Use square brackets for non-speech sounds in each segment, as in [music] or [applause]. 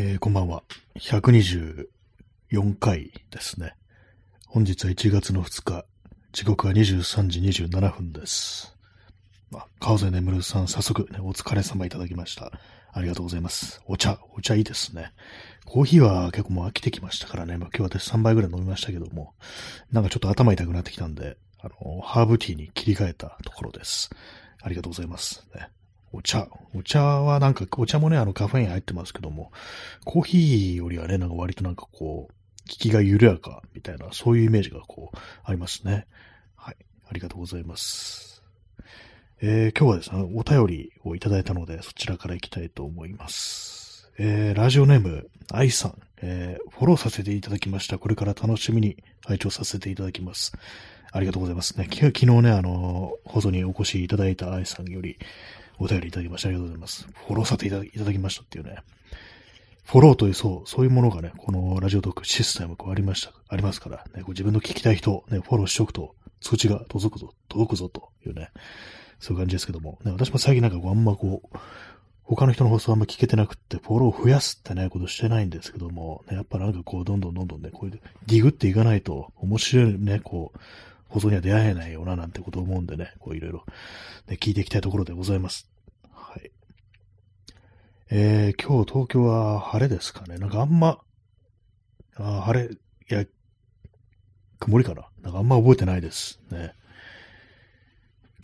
えーこんばんは。124回ですね。本日は1月の2日、時刻は23時27分です。あ川添眠さん、早速、ね、お疲れ様いただきました。ありがとうございます。お茶、お茶いいですね。コーヒーは結構もう飽きてきましたからね。まあ、今日私3杯ぐらい飲みましたけども、なんかちょっと頭痛くなってきたんで、あの、ハーブティーに切り替えたところです。ありがとうございます。ね、お茶。お茶はなんか、お茶もね、あのカフェイン入ってますけども、コーヒーよりはね、なんか割となんかこう、効きが緩やかみたいな、そういうイメージがこう、ありますね。はい。ありがとうございます。えー今日はですね、お便りをいただいたので、そちらから行きたいと思います。えーラジオネーム、愛さん、えーフォローさせていただきました。これから楽しみに拝聴させていただきます。ありがとうございますね。昨日ね、あの、放送にお越しいただいた愛さんより、お便りいただきましてありがとうございます。フォローさせていただいただきましたっていうね。フォローという、そう、そういうものがね、このラジオトークシステムこうありました、ありますから、ね、こう自分の聞きたい人、ね、フォローしておくと、通知が届くぞ、届くぞというね、そういう感じですけども、ね、私も最近なんかこうあんまこう、他の人の放送あんま聞けてなくって、フォローを増やすってね、ことしてないんですけども、ね、やっぱなんかこう、どんどんどんどんね、こういう、ディグっていかないと、面白いね、こう、放送には出会えないよな、なんてことを思うんでね、こういろいろ、ね、聞いていきたいところでございます。はい。えー、今日東京は晴れですかね。なんかあんま、あー晴れ、いや、曇りかな。なんかあんま覚えてないです。ね。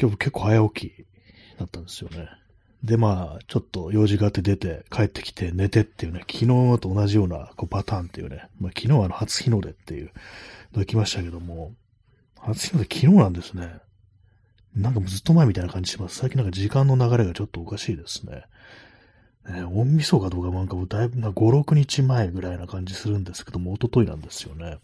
今日結構早起きだったんですよね。で、まあ、ちょっと用事があって出て、帰ってきて寝てっていうね、昨日と同じようなこうパターンっていうね、まあ昨日はあの初日の出っていうのが来ましたけども、初日の出昨日なんですね。なんかもうずっと前みたいな感じします。最近なんか時間の流れがちょっとおかしいですね。ね、大晦日かどうかなんかもうだいぶ、まあ、5、6日前ぐらいな感じするんですけども、一昨日なんですよね。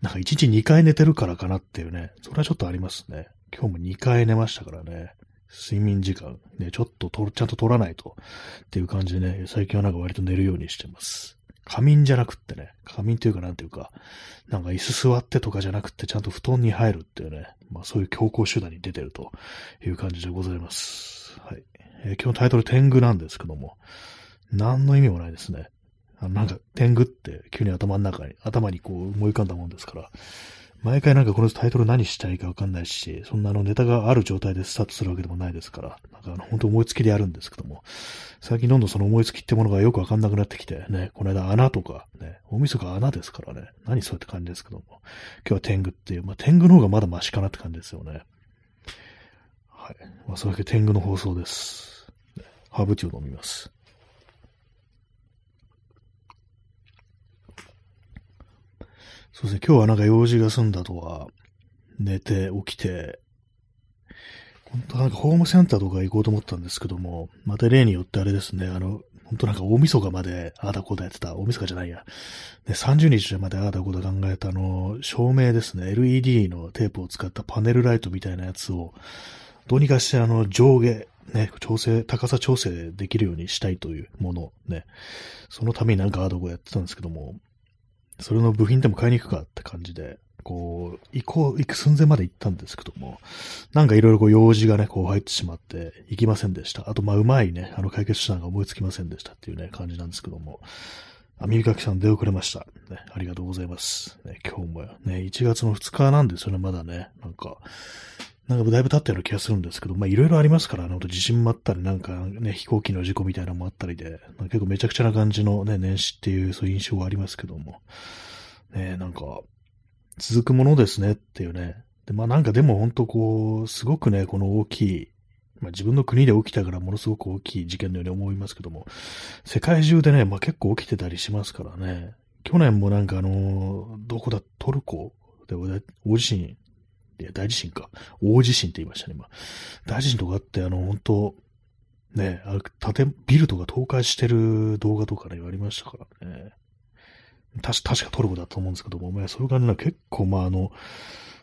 なんか1日2回寝てるからかなっていうね、それはちょっとありますね。今日も2回寝ましたからね。睡眠時間、ね、ちょっととちゃんと取らないとっていう感じでね、最近はなんか割と寝るようにしてます。仮眠じゃなくってね、仮眠というかなんていうか、なんか椅子座ってとかじゃなくってちゃんと布団に入るっていうね、まあそういう強行手段に出てるという感じでございます。はい。えー今日のタイトル天狗なんですけども、何の意味もないですね。あのなんか天狗って急に頭の中に、頭にこう思い浮かんだもんですから、毎回なんかこのタイトル何したいかわかんないし、そんなあのネタがある状態でスタートするわけでもないですから、なんかあの本当思いつきでやるんですけども、最近どんどんその思いつきってものがよくわかんなくなってきて、ね、この間穴とか、ね、大晦日穴ですからね、何そうやって感じですけども、今日は天狗っていう、まあ天狗の方がまだマシかなって感じですよね。はい。まあそれだけ天狗の放送です。ハーブティーを飲みます。そうですね、今日はなんか用事が済んだとは、寝て、起きて、本当なんかホームセンターとか行こうと思ったんですけども、また例によってあれですね、あの、本当なんか大晦日までああだこうだやってた、大晦日じゃないや、ね、30日までああだこうだ考えたあの、照明ですね、LED のテープを使ったパネルライトみたいなやつを、どうにかしてあの、上下、ね、調整、高さ調整できるようにしたいというもの、ね、そのためになんかああだこうやってたんですけども、それの部品でも買いに行くかって感じで、こう、行こう、行く寸前まで行ったんですけども、なんかいろいろこう用事がね、こう入ってしまって、行きませんでした。あと、まあ、うまいね、あの解決手段が思いつきませんでしたっていうね、感じなんですけども、あ、耳かきさん出遅れました。ね、ありがとうございます。ね、今日もね、1月の2日なんですよね、まだね。なんか、なんかだいぶ経ったような気がするんですけど、まあいろいろありますから、あの、地震もあったり、なんかね、飛行機の事故みたいなのもあったりで、結構めちゃくちゃな感じのね、年始っていう、そういう印象はありますけども、ね、なんか、続くものですねっていうね。で、まあなんかでも本当こう、すごくね、この大きい、まあ自分の国で起きたからものすごく大きい事件のように思いますけども、世界中でね、まあ結構起きてたりしますからね。去年もなんかあの、どこだ、トルコで大地震、いや、大地震か。大地震って言いましたね、今。大地震とかあって、あの、本当ね、あ建、ビルとか倒壊してる動画とかね、ありましたからね。確確かトルコだと思うんですけども、まあ、そういう感じな結構、まあ、あの、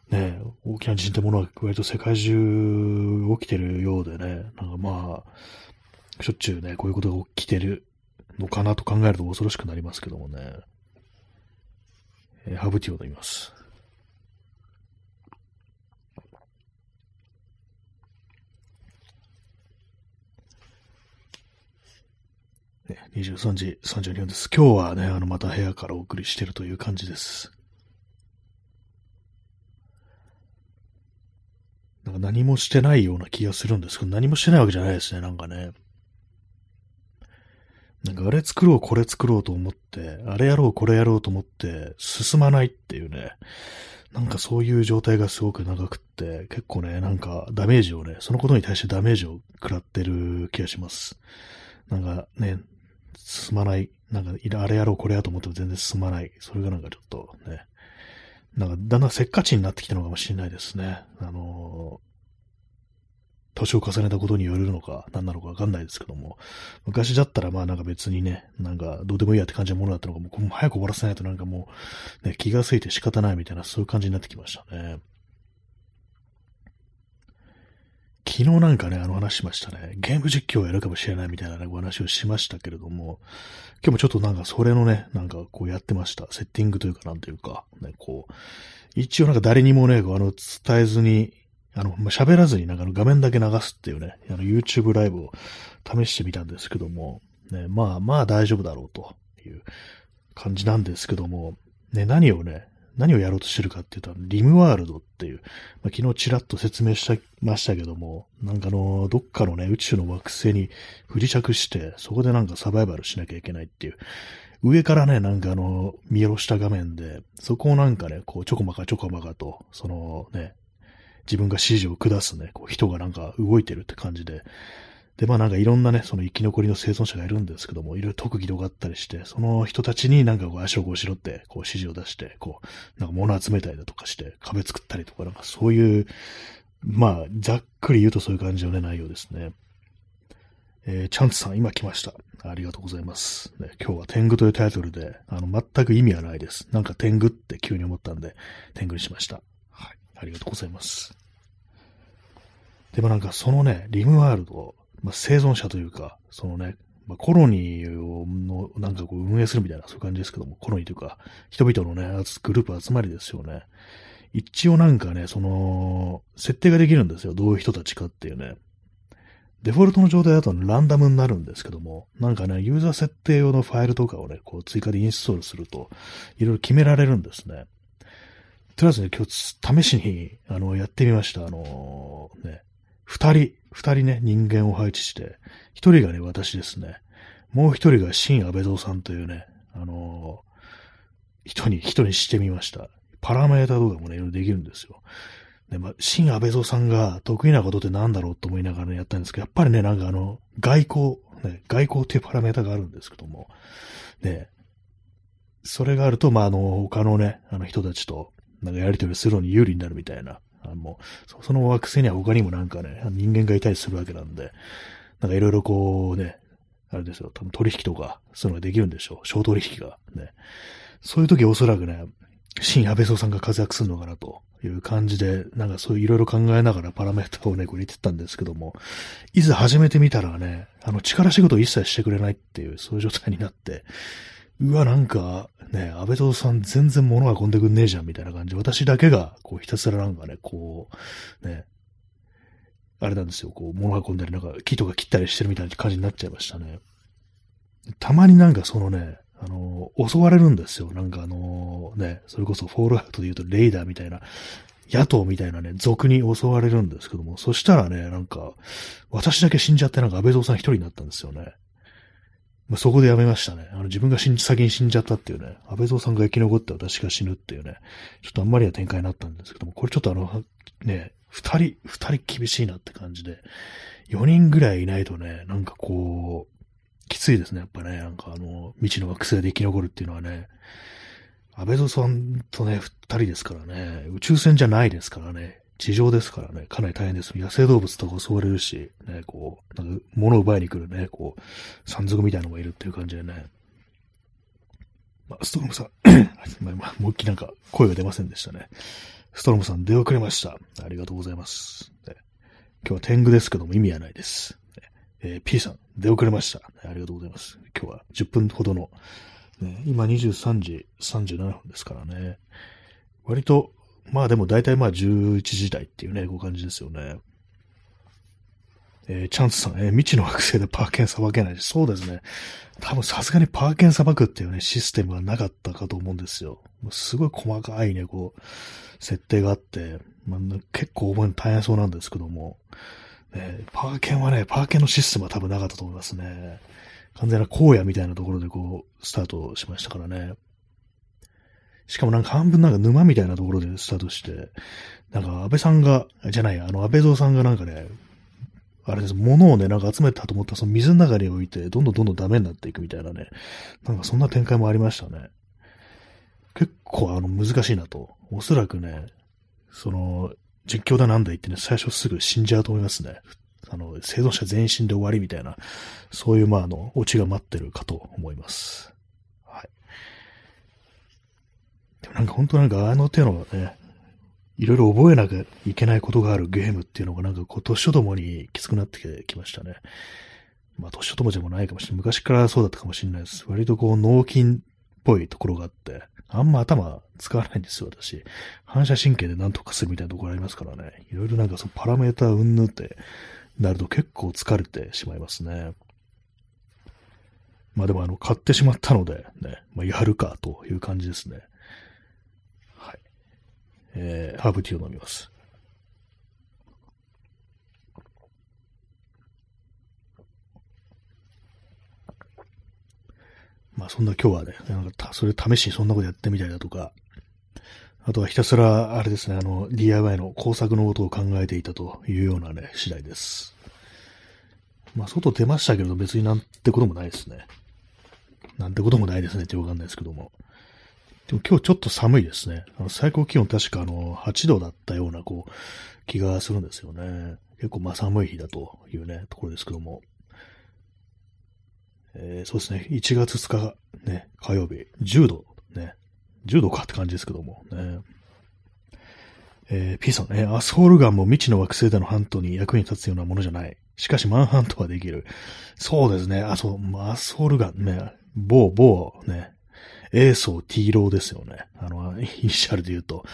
ね、大きな地震ってものは割と世界中起きてるようでね、なんかまあ、しょっちゅうね、こういうことが起きてるのかなと考えると恐ろしくなりますけどもね。えーハブティーを飲みます。ね、23時32分です。今日はね、あの、また部屋からお送りしてるという感じです。なんか何もしてないような気がするんですけど、何もしてないわけじゃないですね、なんかね。なんかあれ作ろう、これ作ろうと思って、あれやろう、これやろうと思って、進まないっていうね。なんかそういう状態がすごく長くって、結構ね、なんかダメージをね、そのことに対してダメージを食らってる気がします。なんかね、進まない。なんか、あれやろう、これやと思っても全然進まない。それがなんかちょっとね、なんかだんだんせっかちになってきたのかもしれないですね。あの年を重ねたことによるのか、何なのかわかんないですけども、昔だったらまあなんか別にね、なんかどうでもいいやって感じのものだったのが、もう早く終わらせないとなんかもう、ね、気がついて仕方ないみたいな、そういう感じになってきましたね。昨日なんかね、あの話しましたね。ゲーム実況をやるかもしれないみたいなね、お話をしましたけれども、今日もちょっとなんかそれのね、なんかこうやってました。セッティングというかなんというか、ね、こう、一応なんか誰にもね、あの、伝えずに、あの、まあ、喋らずになんかの画面だけ流すっていうね、あの YouTube ライブを試してみたんですけども、ね、まあまあ大丈夫だろうという感じなんですけども、ね、何をね、何をやろうとしてるかっていうと、リムワールドっていう、まあ、昨日ちらっと説明しましたけども、なんかあの、どっかのね、宇宙の惑星に不時着して、そこでなんかサバイバルしなきゃいけないっていう、上からね、なんかあの、見下ろした画面で、そこをなんかね、こう、ちょこまかちょこまかと、そのね、自分が指示を下すね、こう人がなんか動いてるって感じで、で、まあなんかいろんなね、その生き残りの生存者がいるんですけども、いろいろ特技とかあったりして、その人たちになんかこう足をこうしろって、こう指示を出して、こう、なんか物集めたりだとかして、壁作ったりとか、なんかそういう、まあ、ざっくり言うとそういう感じのね、内容ですね。えー、チャンツさん、今来ました。ありがとうございます。ね、今日は天狗というタイトルで、あの、全く意味はないです。なんか天狗って急に思ったんで、天狗にしました。はい。ありがとうございます。でもなんかそのね、リムワールド、まあ、生存者というか、そのね、まあ、コロニーをのなんかこう運営するみたいなそういう感じですけども、コロニーというか、人々のね、グループ集まりですよね。一応なんかね、その、設定ができるんですよ。どういう人たちかっていうね。デフォルトの状態だとランダムになるんですけども、なんかね、ユーザー設定用のファイルとかをね、こう追加でインストールすると、いろいろ決められるんですね。とりあえずね、今日試しに、あの、やってみました。あのー、ね、二人、二人ね、人間を配置して、一人がね、私ですね。もう一人が新安倍蔵さんというね、あのー、人に、人にしてみました。パラメータ動画もね、いろいろできるんですよ。で、まあ、新安倍蔵さんが得意なことって何だろうと思いながら、ね、やったんですけど、やっぱりね、なんかあの、外交、ね、外交っていうパラメータがあるんですけども、ね、それがあると、まあ、あの、他のね、あの人たちと、なんかやりとりするのに有利になるみたいな、あの、その惑星には他にもなんかね、人間がいたりするわけなんで、なんかいろいろこうね、あれですよ、多分取引とか、そういうのができるんでしょう。小取引が。ね。そういう時おそらくね、新安倍総さんが活躍するのかなという感じで、なんかそういういろいろ考えながらパラメータをね、これ入れてたんですけども、いざ始めてみたらね、あの力仕事を一切してくれないっていう、そういう状態になって、うわ、なんか、ね、安倍蔵さん全然物が運んでくんねえじゃんみたいな感じ、私だけが、こう、ひたすらなんかね、こう、ね、あれなんですよ、こう、物運んだり、なんか木とか切ったりしてるみたいな感じになっちゃいましたね。たまになんかそのね、あの、襲われるんですよ。なんかあの、ね、それこそフォールアウトで言うとレイダーみたいな、野党みたいなね、族に襲われるんですけども、そしたらね、なんか、私だけ死んじゃってなんか安倍蔵さん一人になったんですよね。まあ、そこでやめましたね。あの、自分が死ん、先に死んじゃったっていうね、安倍蔵さんが生き残って私が死ぬっていうね、ちょっとあんまりな展開になったんですけども、これちょっとあの、ね、二人、二人厳しいなって感じで、四人ぐらいいないとね、なんかこう、きついですね、やっぱね、なんかあの、未知の惑星で生き残るっていうのはね、安倍蔵さんとね、二人ですからね、宇宙船じゃないですからね、地上ですからね、かなり大変です。野生動物とか襲われるし、ね、こう、なんか物を奪いに来るね、こう、山賊みたいなのがいるっていう感じでね。まあ、ストロムさん [coughs] まあ、もう一気なんか声が出ませんでしたね。ストロムさん出遅れました。ありがとうございます。ね、今日は天狗ですけども意味はないです。ねえー、P さん出遅れました、ありがとうございます。今日は10分ほどの、ね、今23時37分ですからね。割とまあでも大体まあ11時台っていうね、こう感じですよね。えー、チャンスさん、えー、未知の惑星でパーケンさばけないし、そうですね。多分さすがにパーケンさばくっていうね、システムがなかったかと思うんですよ。もうすごい細かいね、こう、設定があって、まあ、結構覚えるの大変そうなんですけども、ね、パーケンはね、パーケンのシステムは多分なかったと思いますね。完全な荒野みたいなところでこう、スタートしましたからね。しかもなんか半分なんか沼みたいなところでスタートして、なんか安倍さんが、じゃない、あの安倍蔵さんがなんかね、あれです、物をね、なんか集めたと思ったら、その水の中に置いて、どんどんどんどんダメになっていくみたいなね。なんかそんな展開もありましたね。結構あの難しいなと。おそらくね、その、実況だなんだ言ってね、最初すぐ死んじゃうと思いますね。あの、生存者全員死んで終わりみたいな、そういう、まあ、あの、オチが待ってるかと思います。はい。でもなんか本当なんかあの手のね、いろいろ覚えなきゃいけないことがあるゲームっていうのがなんかこう、年とともにきつくなってきましたね。まあ、年とともでもないかもしれない。昔からそうだったかもしれないです。割とこう、脳筋っぽいところがあって、あんま頭使わないんですよ、私。反射神経で何とかするみたいなところありますからね。いろいろなんかそのパラメーターうんぬってなると結構疲れてしまいますね。まあでもあの、買ってしまったので、ね、まあ、やるかという感じですね。えー、ハーブティーを飲みます。まあそんな今日はね、なんかそれ試しにそんなことやってみたりだとか、あとはひたすら、あれですね、あの、DIY の工作のことを考えていたというようなね、次第です。まあ外出ましたけど別になんてこともないですね。なんてこともないですねってわかんないですけども。でも今日ちょっと寒いですね。あの最高気温確かあの8度だったようなこう気がするんですよね。結構まあ寒い日だというね、ところですけども。えー、そうですね。1月2日、ね、火曜日、10度、ね、10度かって感じですけども、ね。えー、P さんね、アスホールガンも未知の惑星でのハントに役に立つようなものじゃない。しかしマンハントはできる。そうですね。あ、そう、アスホールガンね、某、某、ね、エーソー T ローですよね。あの、イニシャルで言うと。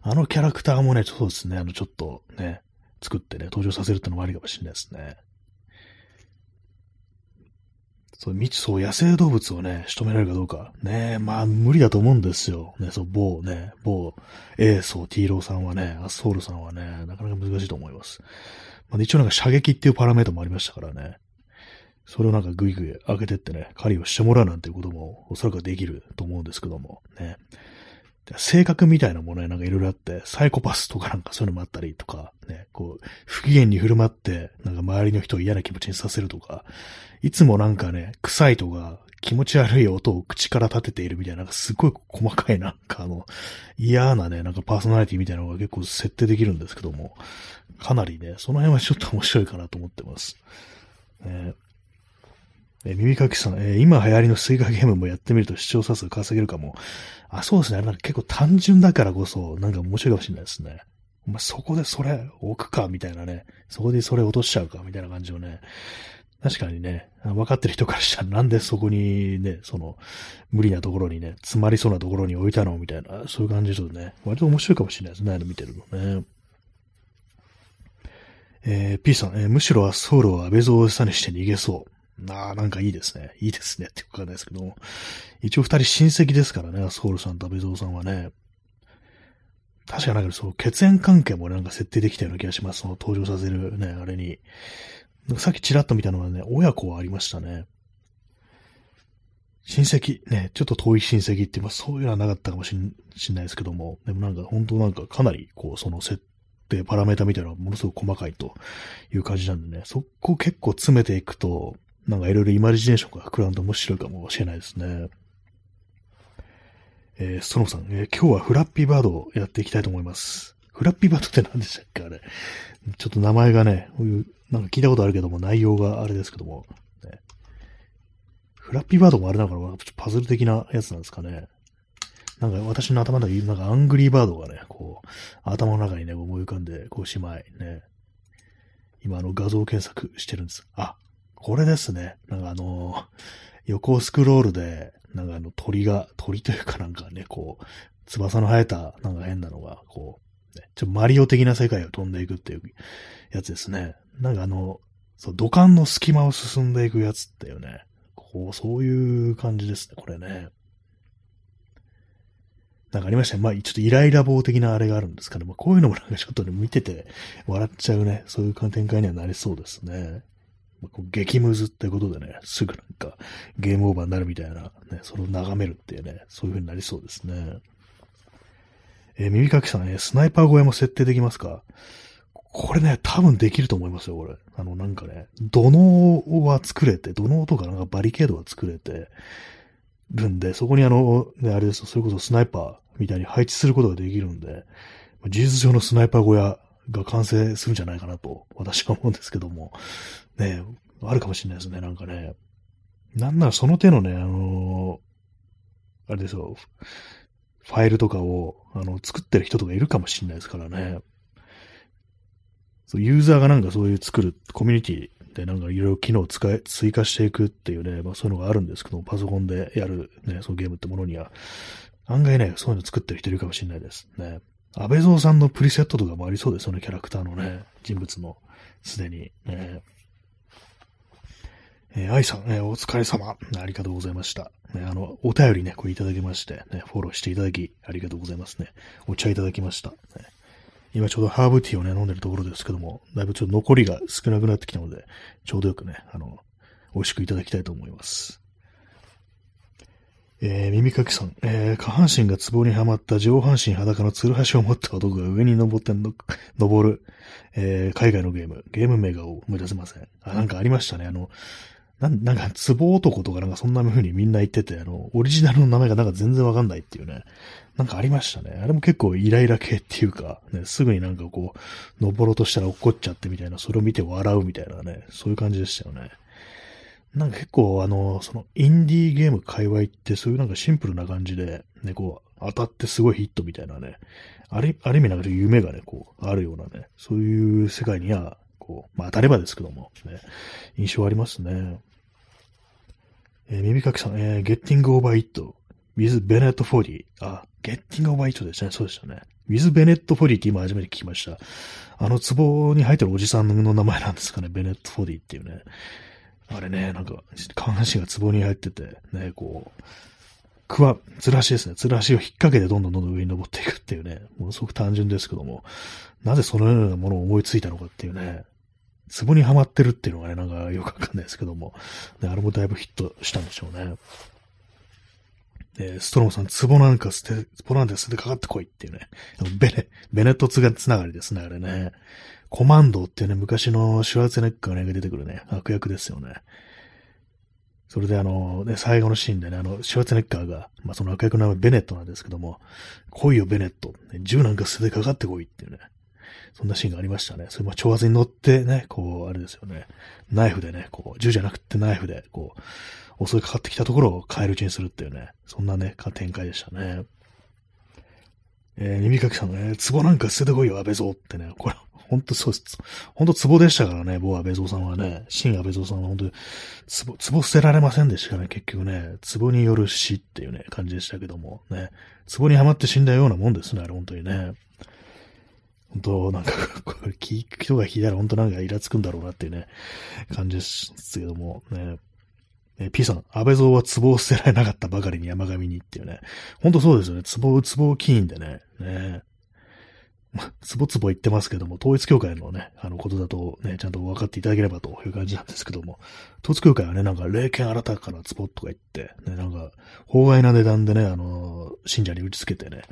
あのキャラクターもね、そうですね、あの、ちょっとね、作ってね、登場させるってのもありかもしれないですね。そう、未知、そう、野生動物をね、仕留められるかどうか。ねまあ、無理だと思うんですよ。ね、そう、某ね、某、エーソー T ローさんはね、 asshole さんはね、なかなか難しいと思います。まあ、一応なんか射撃っていうパラメータもありましたからね。それをなんかグイグイ開けてってね、狩りをしてもらうなんていうこともおそらくできると思うんですけども、ね。性格みたいなものね、なんかいろいろあって、サイコパスとかなんかそういうのもあったりとか、ね、こう、不機嫌に振る舞って、なんか周りの人を嫌な気持ちにさせるとか、いつもなんかね、臭いとか、気持ち悪い音を口から立てているみたいな、なんかすごい細かいなんかあの、嫌なね、なんかパーソナリティみたいなのが結構設定できるんですけども、かなりね、その辺はちょっと面白いかなと思ってます。ね、え耳かきさん、えー、今流行りのスイカゲームもやってみると視聴者数稼げるかも。あ、そうですね。あれなんか結構単純だからこそ、なんか面白いかもしれないですね。まあ、そこでそれ置くか、みたいなね。そこでそれ落としちゃうか、みたいな感じをね。確かにね、分かってる人からしたらなんでそこにね、その、無理なところにね、詰まりそうなところに置いたのみたいな、そういう感じでね、割と面白いかもしれないですね、あの見てるのね。えー、P さん、えー、むしろはソウルを安倍蔵を餌にして逃げそう。ああ、なんかいいですね。いいですねってわかんないですけども。一応二人親戚ですからね、ソウルさんと安倍蔵さんはね。確かなんかそう、血縁関係もなんか設定できたような気がします。その登場させるね、あれに。さっきちらっと見たのはね、親子はありましたね。親戚、ね、ちょっと遠い親戚って、まあそういうのはなかったかもしんないですけども、でもなんか本当なんかかなりこう、その設定、パラメータみたいなのがものすごく細かいという感じなんでね、そこ結構詰めていくと、なんかいろいろイマジネーションが膨らんで面白いかもしれないですね。えー、ストロムさん、えー、今日はフラッピーバードをやっていきたいと思います。フラッピーバードって何でしたっけあれ。ちょっと名前がね、こういう、なんか聞いたことあるけども、内容があれですけども、ね、フラッピーバードもあれだから、パズル的なやつなんですかね。なんか私の頭の中に、なんかアングリーバードがね、こう、頭の中にね、思い浮かんで、こう、しまい、ね。今、あの、画像検索してるんです。あ、これですね。なんかあの、横スクロールで、なんかあの鳥が、鳥というかなんかね、こう、翼の生えた、なんか変なのが、こう、ね、ちょマリオ的な世界を飛んでいくっていうやつですね。なんかあの、そう、土管の隙間を進んでいくやつっていうね、こう、そういう感じですね、これね。なんかありましたね。まあ、ちょっとイライラ棒的なあれがあるんですかね。まあ、こういうのもなんかちょっとね、見てて笑っちゃうね、そういう展開にはなりそうですね。激ムズってことでね、すぐなんかゲームオーバーになるみたいな、ね、それを眺めるっていうね、そういう風になりそうですね。えー、耳かきさんね、スナイパー小屋も設定できますか？これね、多分できると思いますよ、これ。あの、なんかね、土のは作れて、土のとかなんかバリケードは作れてるんで、そこにあの、ね、あれですそれこそスナイパーみたいに配置することができるんで、事実上のスナイパー小屋が完成するんじゃないかなと、私は思うんですけども、ね、あるかもしれないですね、なんかね。なんならその手のね、あのー、あれですよ、ファイルとかを、あの、作ってる人とかいるかもしれないですからね。そうユーザーがなんかそういう作るコミュニティでなんかいろいろ機能を使い、追加していくっていうね、まあそういうのがあるんですけども、パソコンでやるね、そのゲームってものには、案外ね、そういうの作ってる人いるかもしれないですね。安倍蔵さんのプリセットとかもありそうですよね、キャラクターのね、人物の、すでに。ね、えー、愛さん、えー、お疲れ様。ありがとうございました。ね、あの、お便りね、これいただきまして、ね、フォローしていただき、ありがとうございますね。お茶いただきました。ね、今ちょうどハーブティーをね、飲んでるところですけども、だいぶちょっと残りが少なくなってきたので、ちょうどよくね、あの、美味しくいただきたいと思います。えー、耳かきさん、えー、下半身が壺にはまった上半身裸のツルハシを持った男が上に登っての、[laughs] 登る、えー、海外のゲーム、ゲーム名が思い出せません。あ、なんかありましたね。あの、なん、なんか、壺男とかなんかそんな風にみんな言ってて、あの、オリジナルの名前がなんか全然わかんないっていうね。なんかありましたね。あれも結構イライラ系っていうか、ね、すぐになんかこう、登ろうとしたら怒っちゃってみたいな、それを見て笑うみたいなね、そういう感じでしたよね。なんか結構あの、そのインディーゲーム界隈ってそういうなんかシンプルな感じで、ね、こう、当たってすごいヒットみたいなね、あるある意味なんか夢がね、こう、あるようなね、そういう世界には、こう、まあ当たればですけども、ね、印象ありますね。えー、耳かきさん、えー、Getting Over It with Bennett 40。あ、Getting Over It ですね。そうでしたね。with Bennett 40って今初めて聞きました。あの壺に入ってるおじさんの名前なんですかね。ベネット40っていうね。あれね、なんか、下半身が壺に入ってて、ね、こう、くわ、ずらしですね。ずらしを引っ掛けてどんどんどんどん上に登っていくっていうね、ものすごく単純ですけども、なぜそのようなものを思いついたのかっていうね、壺にはまってるっていうのがね、なんかよくわかんないですけども、ね、あれもだいぶヒットしたんでしょうね。えー、ストロムさん、壺なんか捨て、壺なんて捨ててかかってこいっていうね。ベネ、ベネットつがつながりですね、あれね。コマンドっていうね、昔のシュワーツェネッカーが出てくるね、悪役ですよね。それであの、ね、最後のシーンでね、あの、シュワーツネッカーが、まあその悪役の名前ベネットなんですけども、来いよベネット、銃なんか捨ててかかってこいっていうね、そんなシーンがありましたね。それも挑発に乗ってね、こう、あれですよね、ナイフでね、こう、銃じゃなくてナイフで、こう、襲いかかってきたところを帰るうちにするっていうね、そんなね、展開でしたね。えー、耳かきさんね、壺なんか捨ててこいよ、安倍蔵ってね、これ、ほんとそうです。ほんと壺でしたからね、某安倍蔵さんはね。新安倍蔵さんは本当に、壺、壺捨てられませんでしたね、結局ね。壺による死っていうね、感じでしたけども、ね。壺にはまって死んだようなもんですね、あれ本当にね。本当なんか、これ聞く人が聞いたら本当なんかイラつくんだろうなっていうね、感じですけども、ね。え P さん、安倍蔵は壺を捨てられなかったばかりに山上にっていうね。ほんとそうですよね。壺、壺キーンでね。ねつぼつぼ言ってますけども、統一教会のね、あのことだとね、ちゃんと分かっていただければという感じなんですけども、統一教会はね、なんか霊剣新たかなつぼとか言って、ね、なんか、法外な値段でね、あの、信者に打ち付けてね、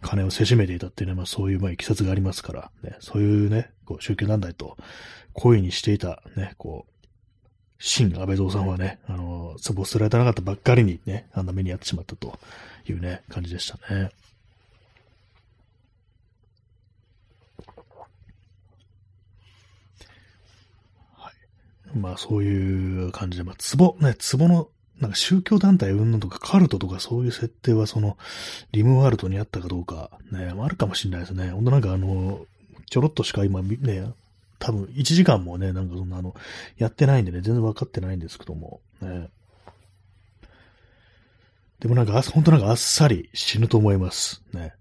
金をせしめていたっていうね、まあそういう、まあ、いきさつがありますから、ね、そういうね、こう、宗教団体と、恋にしていた、ね、こう、新安倍蔵さんはね、あの、つぼ捨てられてなかったばっかりにね、あんな目に遭ってしまったというね、感じでしたね。まあそういう感じで、まあ壺、ね、壺の、なんか宗教団体云々とかカルトとかそういう設定はその、リムワールドにあったかどうか、ね、あるかもしれないですね。ほんとなんかあの、ちょろっとしか今ね、多分1時間もね、なんかそんなあの、やってないんでね、全然わかってないんですけども、ね。でもなんか、ほんとなんかあっさり死ぬと思います。ね。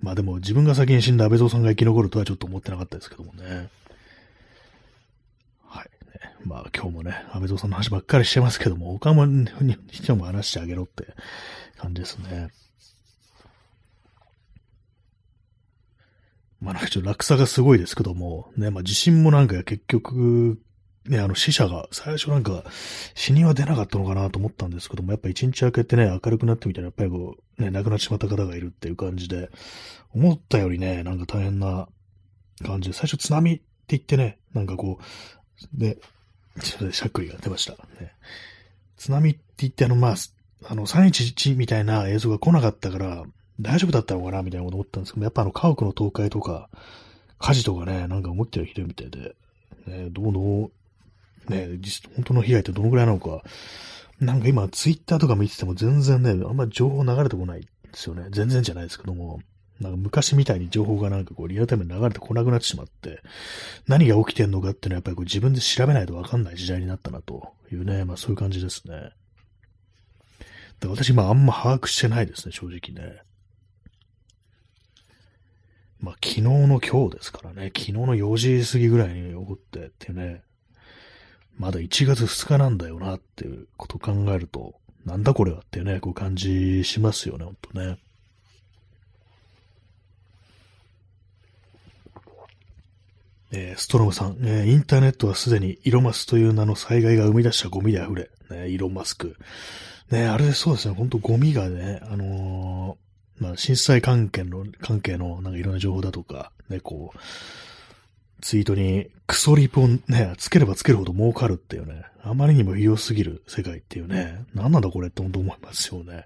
まあでも自分が先に死んだ安倍蔵さんが生き残るとはちょっと思ってなかったですけどもね。まあ今日もね、安倍蔵さんの話ばっかりしてますけども、他も人も話してあげろって感じですね。まあなんかちょっと落差がすごいですけども、ね、まあ地震もなんか結局、ね、あの死者が最初なんか死には出なかったのかなと思ったんですけども、やっぱ一日明けてね、明るくなってみたらやっぱりこう、ね、亡くなってしまった方がいるっていう感じで、思ったよりね、なんか大変な感じで、最初津波って言ってね、なんかこう、で、ちょっとしゃっくりが出ました。ね、津波って言ってあの、まあ、あの、311みたいな映像が来なかったから、大丈夫だったのかなみたいなこと思ったんですけど、やっぱあの、家屋の倒壊とか、火事とかね、なんか思ってるひどいみたいで、ね、どうの、ね、実、本当の被害ってどのぐらいなのか、なんか今、ツイッターとか見てても全然ね、あんまり情報流れてこないですよね。全然じゃないですけども、なんか昔みたいに情報がなんかこうリアルタイムに流れてこなくなってしまって、何が起きてんのかっていうのはやっぱりこう自分で調べないとわかんない時代になったなというね、まあそういう感じですね。で私、まああんま把握してないですね、正直ね。まあ、昨日の今日ですからね、昨日の4時過ぎぐらいに起こってってね、まだ1月2日なんだよなっていうことを考えると、なんだこれはっていうね、こう感じしますよね、ほんとね。えー、ストロムさん、えー、インターネットはすでにイロマスという名の災害が生み出したゴミで溢れ、ね、イロマスク。ね、あれそうですね、ほんとゴミがね、あのまあ、震災関係の、関係の、なんかいろんな情報だとか、ね、こう、ツイートにクソリプをね、つければつけるほど儲かるっていうね、あまりにも異様すぎる世界っていうね、何なんだこれって本当思いますよね。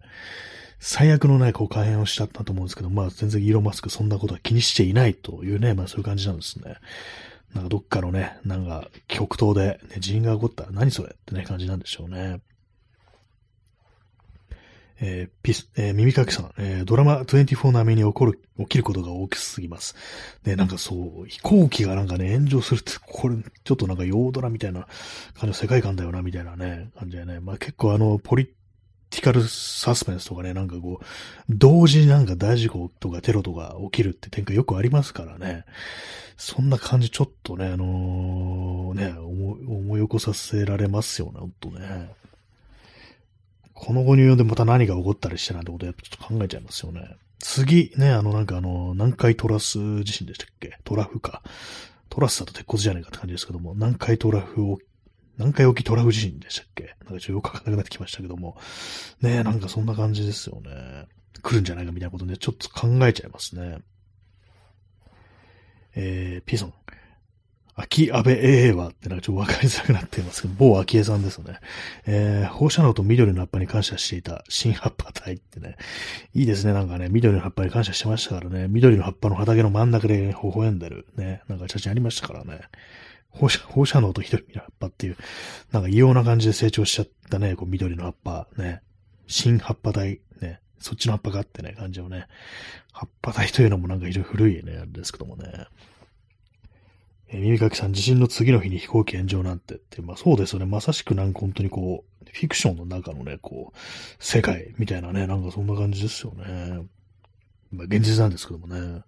最悪のね、こう、改変をしたったと思うんですけど、まあ、全然イーロンマスクそんなことは気にしていないというね、まあ、そういう感じなんですね。なんかどっかのね、なんか極東で、ね、人が起こったら何それってね、感じなんでしょうね。えー、ピス、えー、耳かきさん、えー、ドラマ24並みに起こる、起きることが大きすぎます。で、なんかそう、飛行機がなんかね、炎上するって、これ、ちょっとなんかヨードラみたいな感じの世界観だよな、みたいなね、感じでね。まあ結構あの、ポリティカルサスペンスとかね、なんかこう、同時になんか大事故とかテロとか起きるって展開よくありますからね。そんな感じちょっとね、あのー、ね、思い、思い起こさせられますよね、ほんとね。この後入でまた何が起こったりしてなんてことやっぱちょっと考えちゃいますよね。次、ね、あの、なんかあの、南海トラス地震でしたっけ？トラフか。トラスだと鉄骨じゃねえかって感じですけども、南海トラフを、南海沖トラフ地震でしたっけ？なんかちょっとよくわかんなくなってきましたけども。ねなんかそんな感じですよね。来るんじゃないかみたいなことで、ちょっと考えちゃいますね。えー、ピーソン。秋安倍 AA はってなんかちょっとわかりづらくなっていますけど、某秋江さんですね。えー、放射能と緑の葉っぱに感謝していた新葉っぱ隊ってね。いいですね、なんかね、緑の葉っぱに感謝してましたからね。緑の葉っぱの畑の真ん中で微笑んでるね。なんか写真ありましたからね。放射放射能と緑の葉っぱっていう、なんか異様な感じで成長しちゃったね、こう緑の葉っぱね。新葉っぱ体ね。そっちの葉っぱがあってね、感じをね。葉っぱ体というのもなんか非常に古いね、あれですけどもね。えー、耳かきさん、地震の次の日に飛行機炎上なんてって、まあそうですよね。まさしくなんか本当にこう、フィクションの中のね、こう、世界みたいなね、なんかそんな感じですよね。まあ現実なんですけどもね。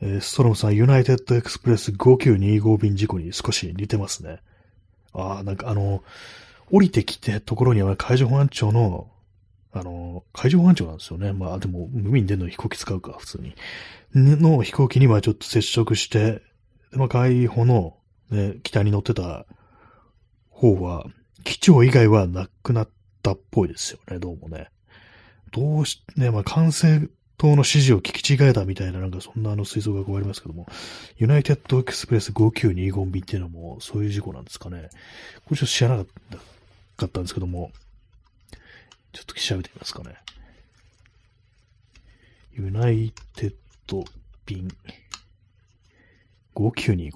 えー、ストロムさん、ユナイテッドエクスプレス5925便事故に少し似てますね。ああ、なんかあの、降りてきてところには海上保安庁の、あの、海上保安庁なんですよね。まあでも、海に出るの飛行機使うか、普通に。の飛行機にはちょっと接触して、でまあ、海保の、ね、北に乗ってた方は、機長以外はなくなったっぽいですよね、どうもね。どうし、ね、まあ、管制塔の指示を聞き違えたみたいな、なんかそんなあの吹奏楽がありますけども、ユナイテッドエクスプレス5925便っていうのもそういう事故なんですかね。これちょっと知らなかったんですけども、ちょっと調べてみますかね。ユナイテッド便。5925。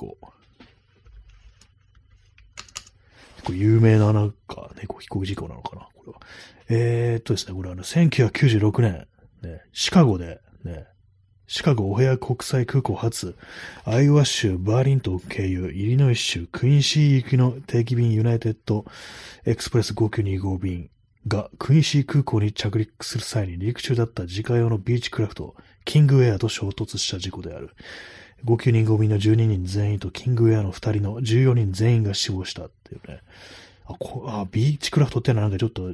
これ有名ななんか、猫飛行事故なのかなこれは。えー、っとですね、これはね、1996年、ね、シカゴで、ね、シカゴオヘア国際空港発、アイオワ州バーリントン経由、イリノイ州クインシー行きの定期便ユナイテッドエクスプレス5925便がクインシー空港に着陸する際に陸中だった自家用のビーチクラフト、キングウェアと衝突した事故である。号泣人組の12人全員とキングウェアの2人の14人全員が死亡したっていうね。あ、こあビーチクラフトってのはなんかちょっと、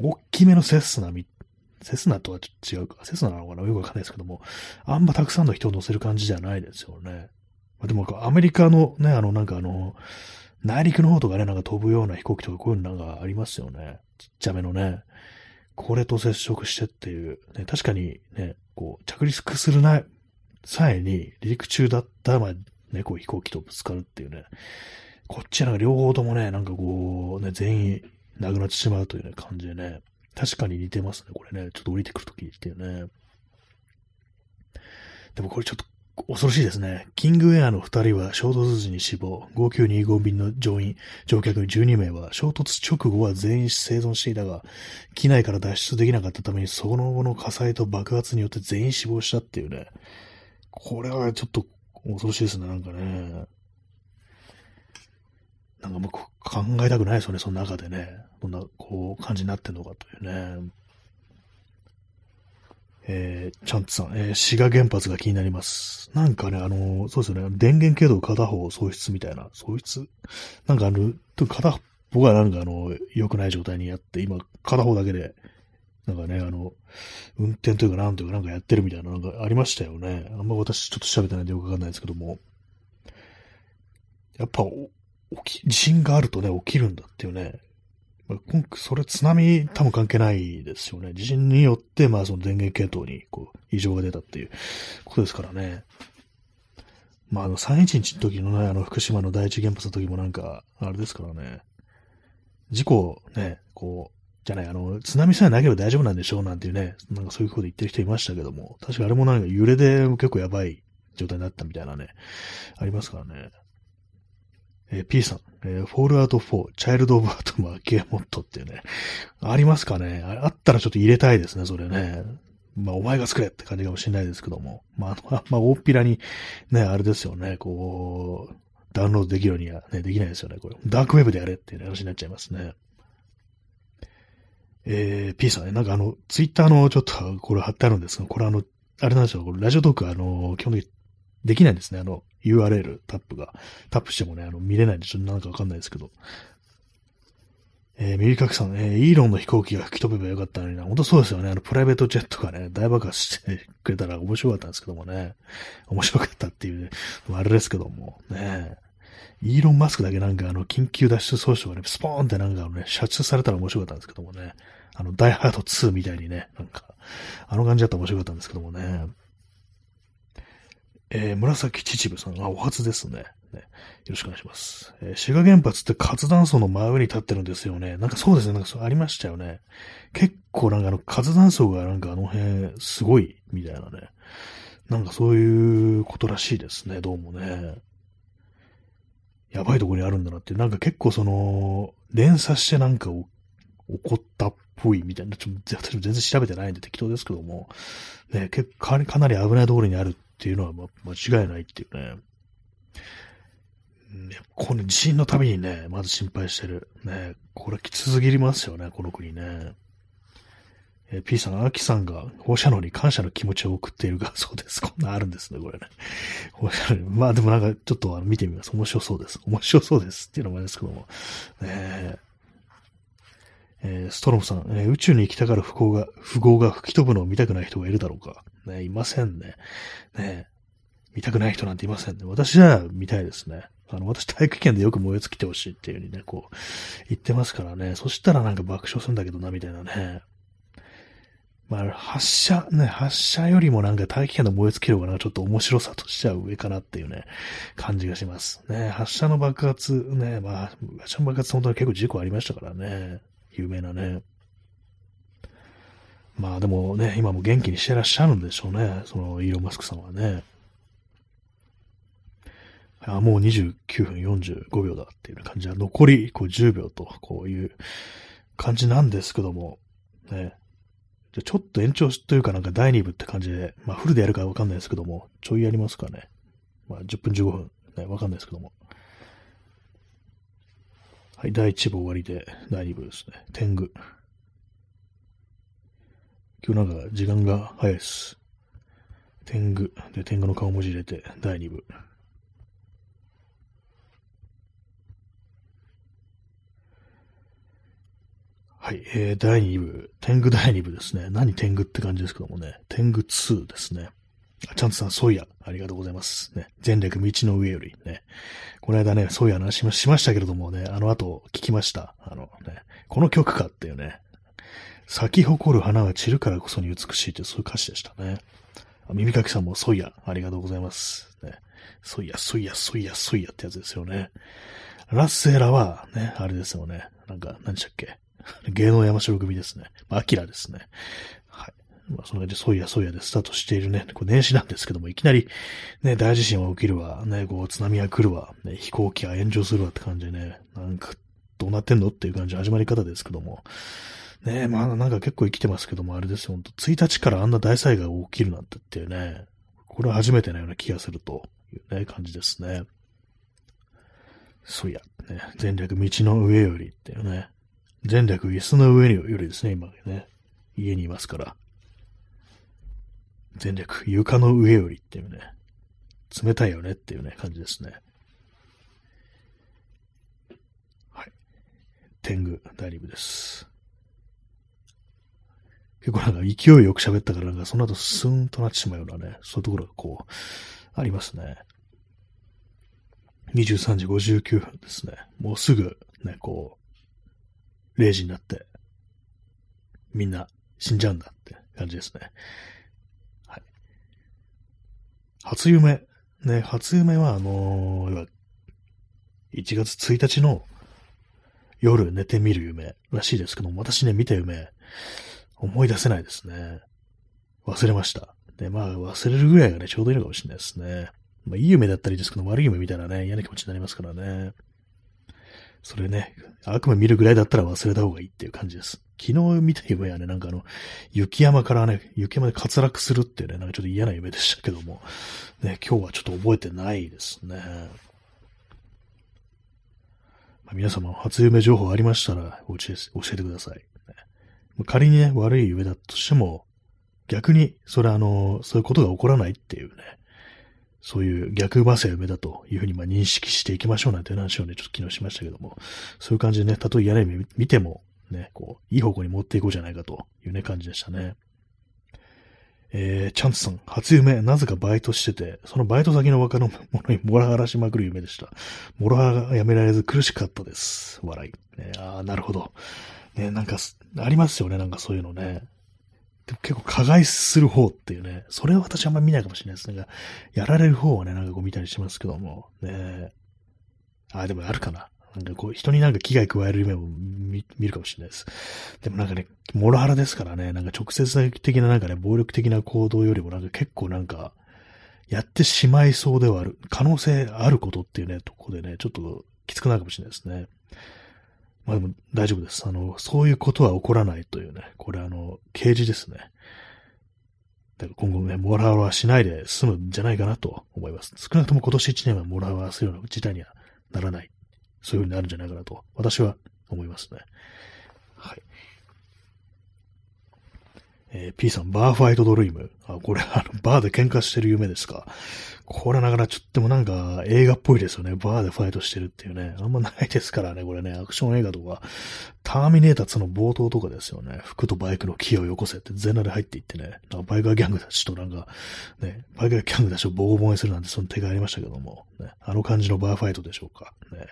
大きめのセスナみ、セスナとはちょっと違うか。セスナなのかな？よくわかんないですけども、あんまたくさんの人を乗せる感じじゃないですよね。まあ、でも、アメリカのね、あの、なんかあの、内陸の方とかね、なんか飛ぶような飛行機とかこういうのなんかありますよね。ちっちゃめのね。これと接触してっていう、ね、確かにね、こう、着陸するな、際に、離陸中だった、まあ、ね、こう飛行機とぶつかるっていうね。こっちなんか両方ともね、なんかこう、ね、全員亡くなってしまうというね、感じでね。確かに似てますね、これね。ちょっと降りてくるときっていうね。でもこれちょっと恐ろしいですね。キングウェアの2人は衝突時に死亡。5925便の乗員、乗客12名は衝突直後は全員生存していたが、機内から脱出できなかったためにその後の火災と爆発によって全員死亡したっていうね。これはちょっと恐ろしいですね、なんかね。なんかもう考えたくないですよね、その中でね。どんな、こう、感じになってんのかというね。えー、チャンツさん、えー、滋賀原発が気になります。なんかね、あのー、そうですよね、電源系統片方喪失みたいな、喪失？なんかあの、片方がなんかあの、良くない状態にやって、今、片方だけで、なんかね、あの、運転というかなんというかなんかやってるみたいななんかありましたよね。あんま私ちょっと調べてないんでよくわかんないですけども。やっぱ、起き、地震があるとね、起きるんだっていうね、まあ、今、それ津波多分関係ないですよね。地震によって、まあその電源系統にこう異常が出たっていうことですからね。まああの311の時のね、あの福島の第一原発の時もなんか、あれですからね。事故ね、こう、じゃない、あの、津波さえなければ大丈夫なんでしょうなんていうね、なんかそういうこと言ってる人いましたけども、確かあれもなんか揺れで結構やばい状態になったみたいなね、ありますからね。えー、P さん、えー、フォールアウト4、チャイルド・オブ・アトムはゲーモットっていうね、ありますかね？あったらちょっと入れたいですね、それね。まあ、お前が作れって感じかもしれないですけども。まあ、あ [laughs] まあ、大っぴらに、ね、あれですよね、こう、ダウンロードできるようにはね、できないですよね、これ。ダークウェブでやれっていう話になっちゃいますね。えー、P さんね、なんかあの、ツイッターのちょっと、これ貼ってあるんですが、これあの、あれなんですよ、これラジオトークあの、基本的にできないんですね。あの、URL タップが。タップしてもね、あの、見れないんで、ちょっとなんかわかんないですけど。えー、ミリカクさん、えー、イーロンの飛行機が吹き飛べばよかったのにな。本当そうですよね。あの、プライベートジェットがね、大爆発してくれたら面白かったんですけどもね。面白かったっていう、ね、あれですけども、ね。イーロン・マスクだけなんかあの、緊急脱出装置がね、スポーンってなんかね、射出されたら面白かったんですけどもね。あの、ダイハード2みたいにね、なんか、あの感じだったら面白かったんですけどもね。えー、紫秩父さん、あ、お初ですね。ねよろしくお願いします。えー、滋賀原発って活断層の真上に立ってるんですよね。なんかそうですね。なんかそうありましたよね。結構なんかあの活断層がなんかあの辺すごいみたいなね。なんかそういうことらしいですね。どうもね。やばいとこにあるんだなってなんか結構その、連鎖してなんか起こったっぽいみたいな、ちょ私も全然調べてないんで適当ですけども、ね、結構かなり危ないところにあるっていうのは、ま、間違いないっていうね。ね、この地震のたびにね、まず心配してる。ね、これきつすぎますよね、この国ね。え、P さん、アキさんが放射能に感謝の気持ちを送っているが、[laughs] そうです。こんなあるんですね、これね。放射能まあでもなんかちょっとあの見てみます。面白そうです。面白そうですっていうのもあれですけども。ねー、ストロムさん、えー、宇宙に行きたがる不幸が、不合が吹き飛ぶのを見たくない人がいるだろうか？ね、いませんね。ね、見たくない人なんていませんね。私は見たいですね。あの、私体育圏でよく燃え尽きてほしいっていう風にね、こう、言ってますからね。そしたらなんか爆笑するんだけどな、みたいなね。まあ、発射、ね、発射よりもなんか大気圏の燃え尽きる方がちょっと面白さとしては上かなっていうね、感じがします。ね、発射の爆発、ね、まあ、発射の爆発本当に結構事故ありましたからね。有名なね。まあでもね、今も元気にしてらっしゃるんでしょうね。そのイーロン・マスクさんはね。あもう29分45秒だっていう感じは、残りこう10秒と、こういう感じなんですけども、ね。じゃちょっと延長というかなんか第2部って感じで、まあフルでやるかわかんないですけども、ちょいやりますかね。まあ10分15分、ね、わかんないですけども。はい、第1部終わりで、第2部ですね。天狗。今日なんか時間が早いです。天狗。で、天狗の顔文字入れて、第2部。はい、えー、第2部、天狗第2部ですね。何天狗って感じですけどもね、天狗2ですね。ちゃんとさん、そういや、ありがとうございます。ね。前略道の上よりね。この間ね、そういう話しましたけれどもね、あの後聞きました。あのね、この曲かっていうね、咲き誇る花は散るからこそに美しいってそういう歌詞でしたね。耳かきさんもそういや、ありがとうございます。ね。そういや、そういや、そういや、そういやってやつですよね。ラッセーラは、ね、あれですよね。なんか、何でしたっけ芸能山城組ですね。まあ、アキラですね。まあ、その感じで、そういやそうやでスタートしているね、こう年始なんですけども、いきなり、ね、大地震は起きるわ、ね、こう、津波が来るわ、ね、飛行機が炎上するわって感じでね、なんか、どうなってんのっていう感じの始まり方ですけども、ねまあなんか結構生きてますけども、あれですよ、ほんと、1日からあんな大災害が起きるなんてっていうね、これは初めてのような気がするというね、感じですね。そういや、ね、前略道の上よりっていうね、前略椅子の上よりですね、今ね、家にいますから。全略、床の上よりっていうね、冷たいよねっていうね、感じですね。はい。天狗、大リブです。結構なんか勢いよく喋ったから、なんかその後スーンとなってしまうようなね、そういうところがこう、ありますね。23時59分ですね。もうすぐね、こう、0時になって、みんな死んじゃうんだって感じですね。初夢。ね、初夢は、あのー、1月1日の夜寝てみる夢らしいですけども、私ね、見た夢、思い出せないですね。忘れました。で、まあ、忘れるぐらいがね、ちょうどいいのかもしれないですね。まあ、いい夢だったりですけど、悪い夢見たらね、嫌な気持ちになりますからね。それね、悪夢見るぐらいだったら忘れた方がいいっていう感じです。昨日見た夢はね、なんかあの、雪山からね、雪山で滑落するっていうね、なんかちょっと嫌な夢でしたけども、ね、今日はちょっと覚えてないですね。まあ、皆様、初夢情報ありましたら教え教えてください。仮にね、悪い夢だとしても、逆に、それあの、そういうことが起こらないっていうね、そういう逆馬せ夢だというふうにま認識していきましょうなんて話をね、ちょっと昨日しましたけども、そういう感じでね、たとえ嫌な夢見ても、ね、こう、いい方向に持っていこうじゃないかというね、感じでしたね。えー、チャンツさん、初夢、なぜかバイトしてて、そのバイト先の若者にモラハラしまくる夢でした。モラハラがやめられず苦しかったです。笑い。ね、ああ、なるほど。ね、なんか、ありますよね、なんかそういうのね。でも結構加害する方っていうね、それは私あんまり見ないかもしれないですね。やられる方はね、なんかこう見たりしますけども、ね。あ、でもあるかな。なんかこう、人になんか危害加える夢も見るかもしれないです。でもなんかね、モラハラですからね、なんか直接的ななんかね、暴力的な行動よりもなんか結構なんか、やってしまいそうではある、可能性あることっていうね、とこでね、ちょっときつくなるかもしれないですね。まあでも大丈夫です。あの、そういうことは起こらないというね、これあの、刑事ですね。だから今後ね、モラハラはしないで済むんじゃないかなと思います。少なくとも今年1年はモラハラするような事態にはならないそういう風になるんじゃないかなと、私は思いますね。はい。えー、P さん、バーファイトドリーム。あ、これ、あの、バーで喧嘩してる夢ですか？これながらちょっともなんか映画っぽいですよね。バーでファイトしてるっていうね。あんまないですからね、これね。アクション映画とか、ターミネーター2の冒頭とかですよね。服とバイクの木をよこせって全裸で入っていってね。バイカーギャングたちとなんか、ね、バイカーギャングたちをボコボコにするなんてその手がありましたけども、ね。あの感じのバーファイトでしょうか。ね。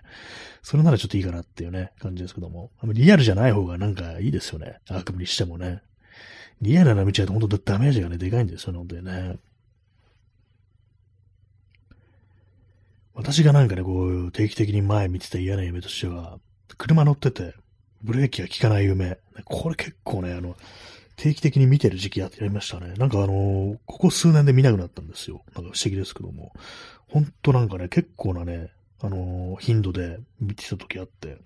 それならちょっといいかなっていうね、感じですけども。リアルじゃない方がなんかいいですよね。悪夢にしてもね。リアルな道だと本当ダメージがね、でかいんですよね、本当にね。私がなんかね、こう、定期的に前見てた嫌な夢としては、車乗ってて、ブレーキが効かない夢。これ結構ね、あの、定期的に見てる時期やってやりましたね。なんかあのここ数年で見なくなったんですよ。なんか不思議ですけども。ほんとなんかね、結構なね、あの頻度で見てた時あって、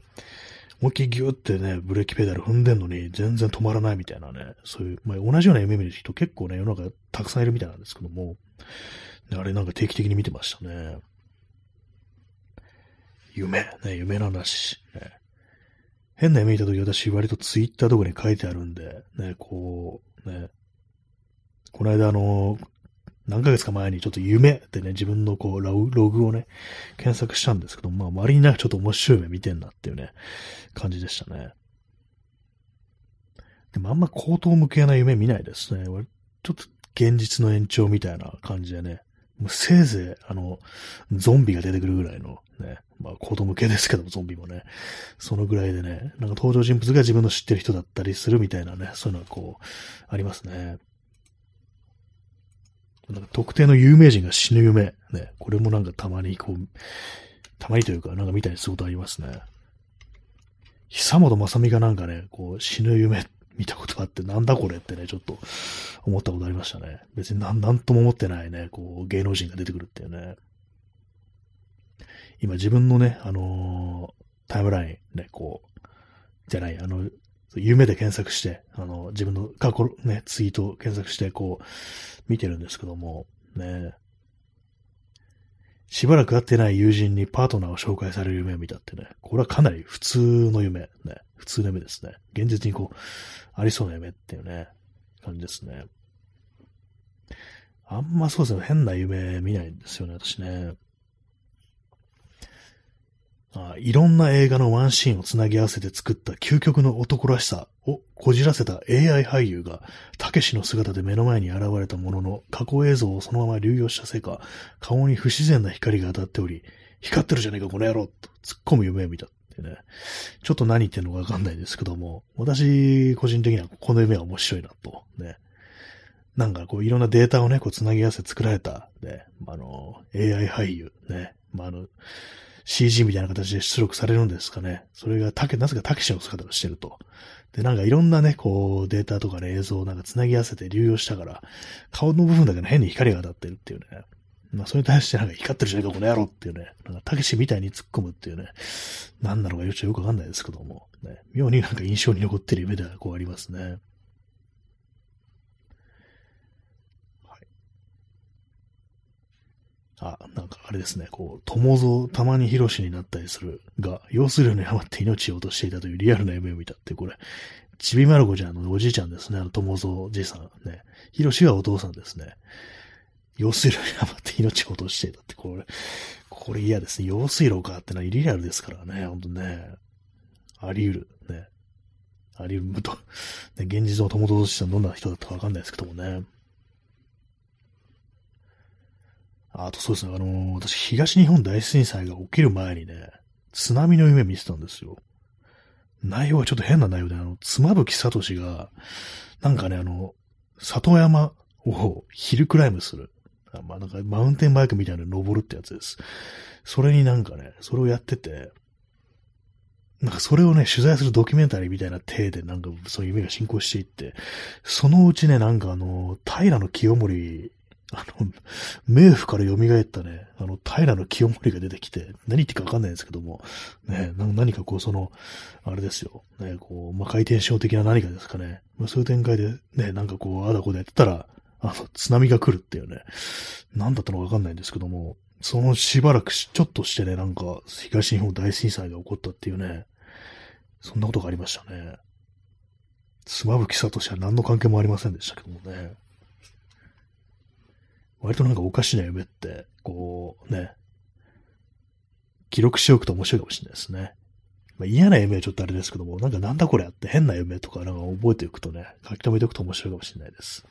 思いっきりギューってね、ブレーキペダル踏んでんのに全然止まらないみたいなね、そういう、まあ、同じような夢見る人結構ね、世の中たくさんいるみたいなんですけども、あれなんか定期的に見てましたね。夢、ね、夢の話、ね。変な夢見たとき私割とツイッターとかに書いてあるんで、ね、こう、ね、この間あの、何ヶ月か前にちょっと夢ってね、自分のこう、ログをね、検索したんですけど、まあ、割になんかちょっと面白い夢見てんなっていうね、感じでしたね。でもあんま口頭向けな夢見ないですね。ちょっと現実の延長みたいな感じでね、せいぜい、あの、ゾンビが出てくるぐらいのね、まあ子供系ですけども、ゾンビもね、そのぐらいでね、なんか登場人物が自分の知ってる人だったりするみたいなね、そういうのがこう、ありますね。なんか特定の有名人が死ぬ夢、ね、これもなんかたまにこう、たまにというか、なんか見たりすることありますね。久本雅美がなんかね、こう死ぬ夢見たことあって、なんだこれってね、ちょっと思ったことありましたね。別になん、なんとも思ってないね、こう、芸能人が出てくるっていうね。今自分のね、あのー、タイムラインね、こう、じゃない、あの、夢で検索して、あの、自分の過去ね、ツイート検索して、こう、見てるんですけども、ね、しばらく会ってない友人にパートナーを紹介される夢を見たってね、これはかなり普通の夢、ね、普通の夢ですね。現実にこう、ありそうな夢っていうね、感じですね。あんまそうですね、変な夢見ないんですよね、私ね。あいろんな映画のワンシーンをつなぎ合わせて作った究極の男らしさをこじらせた AI 俳優が、たけしの姿で目の前に現れたものの、過去映像をそのまま流用したせいか、顔に不自然な光が当たっており、光ってるじゃねえか、この野郎と突っ込む夢を見たてね。ちょっと何言ってんのかわかんないですけども、私、個人的にはこの夢は面白いなと、ね。なんかこういろんなデータをね、こう繋ぎ合わせて作られた、ね、あの、AI 俳優、ね、まあ、あの、CG みたいな形で出力されるんですかね。それがたけ、なぜかたけしの姿をしてると。で、なんかいろんなね、こう、データとかね、映像をなんか繋ぎ合わせて流用したから、顔の部分だけの変に光が当たってるっていうね。まあ、それに対してなんか光ってるじゃねえか、この野郎っていうね。なんか、たけしみたいに突っ込むっていうね。何なのかよくよくわかんないですけども。ね。妙になんか印象に残ってる夢ではこうありますね。はいあ、なんかあれですね、こう、友蔵、たまにヒロシになったりするが、要するにハマって命を落としていたというリアルな夢を見たって、これ、ちびまる子ちゃんのおじいちゃんですね、あの友蔵じいさん。ね。ヒロシはお父さんですね。用水路にハマって命を落としていたって、これ、これ嫌ですね。用水路かってのはリアルですからね、ほんとね。あり得る。ね。あり得る。と、ね、現実の友蔵じいさんどんな人だったかわかんないですけどもね。あとそうですね、あのー、私、東日本大震災が起きる前にね、津波の夢見てたんですよ。内容はちょっと変な内容で、あの、妻夫木聡が、なんかね、あの、里山をヒルクライムする。まあなんかマウンテンバイクみたいなの登るってやつです。それになんかね、それをやってて、なんかそれをね、取材するドキュメンタリーみたいな体でなんかそういう夢が進行していって、そのうちね、なんかあの、平清盛あの、冥府から蘇ったね、あの、平清盛が出てきて、何言ってかわかんないんですけども、ね、何かこう、その、あれですよ、ね、こう、まあ、回転症的な何かですかね、まあ、そういう展開で、ね、なんかこう、あだこでやってたら、あの、津波が来るっていうね、何だったのかわかんないんですけども、そのしばらくちょっとしてね、なんか、東日本大震災が起こったっていうね、そんなことがありましたね。妻夫木聡は何の関係もありませんでしたけどもね。割となんかおかしな夢って、こうね、記録しておくと面白いかもしれないですね。まあ、嫌な夢はちょっとあれですけども、なんかなんだこれあって変な夢とかなんか覚えておくとね、書き留めておくと面白いかもしれないです。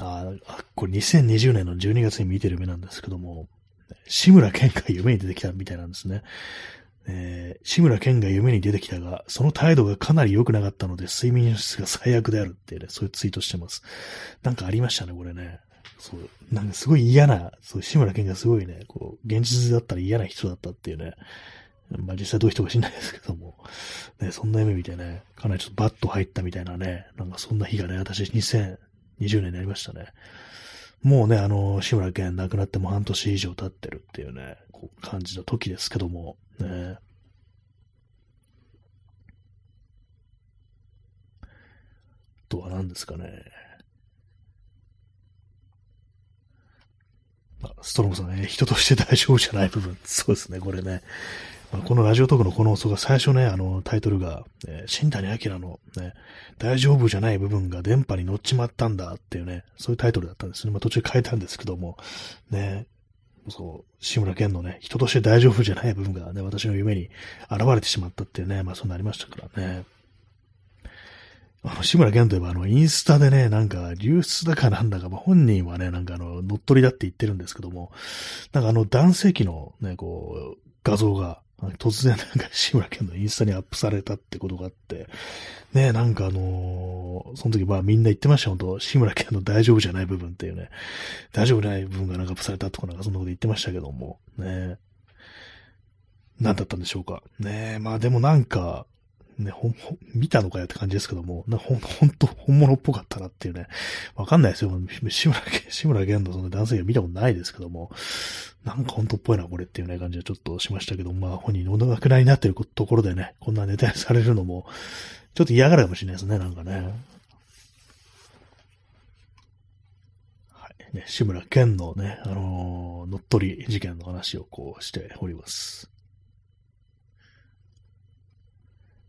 ああ、これ2020年の12月に見てる夢なんですけども、志村けんが夢に出てきたみたいなんですね。えー、志村けんが夢に出てきたが、その態度がかなり良くなかったので、睡眠質が最悪であるってね、そういうツイートしてます。なんかありましたね、これね。そう、なんかすごい嫌な、そう、志村けんがすごいね、こう、現実だったら嫌な人だったっていうね。まあ実際どういう人か知んないですけども、ね、そんな夢見てね、かなりちょっとバッと入ったみたいなね、なんかそんな日がね、私2000 20年になりましたね。もうね、あの、志村けん亡くなっても半年以上経ってるっていうね、こう感じの時ですけども、ね。とは何ですかね。ストロムさんね、人として大丈夫じゃない部分。そうですね、これね。まあ、このラジオトークのこの放送が最初ね、あの、タイトルが、えー、新谷明のね、大丈夫じゃない部分が電波に乗っちまったんだっていうね、そういうタイトルだったんですね。まあ、途中変えたんですけども、ね、そう、志村けんのね、人として大丈夫じゃない部分がね、私の夢に現れてしまったっていうね、まあそうなりましたからね。あの、志村けんといえば、あの、インスタでね、なんか、流出だかなんだか、まあ、本人はね、なんかあの、乗っ取りだって言ってるんですけども、なんかあの、男性器のね、こう、画像が、突然なんか志村けんのインスタにアップされたってことがあって、ねえなんかあのー、その時まあみんな言ってました、本当志村けんの大丈夫じゃない部分っていうね、大丈夫じゃない部分がなんかアップされたとかなんかそんなこと言ってましたけども、ねえ。何だったんでしょうか。ねえまあでもなんか、ね、ほん、ほ、見たのかよって感じですけども、なほん、ほんと、本物っぽかったなっていうね、わかんないですよ。志村けん、志村けんのその男性が見たことないですけども、なんか本当っぽいな、これっていうね、感じはちょっとしましたけど、まあ本人のお亡くなりになってるところでね、こんなネタにされるのも、ちょっと嫌がるかもしれないですね、なんかね。はい。ね、志村けんのね、あのー、乗っ取り事件の話をこうしております。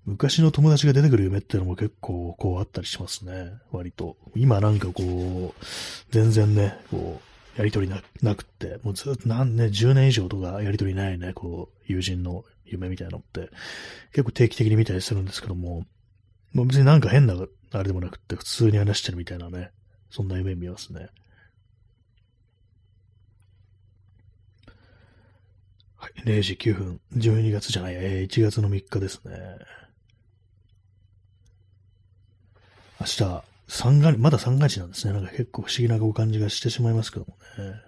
昔の友達が出てくる夢っていうのも結構こうあったりしますね。割と。今なんかこう、全然ね、こう、やりとりななくって、もうずっと何年、10年以上とかやりとりないね、こう、友人の夢みたいなのって、結構定期的に見たりするんですけども、もう別になんか変な、あれでもなくって、普通に話してるみたいなね、そんな夢見ますね。はい、0時9分、12月じゃない、えー、1月の3日ですね。明日、三がまだ三が日なんですね。なんか結構不思議なお感じがしてしまいますけどもね。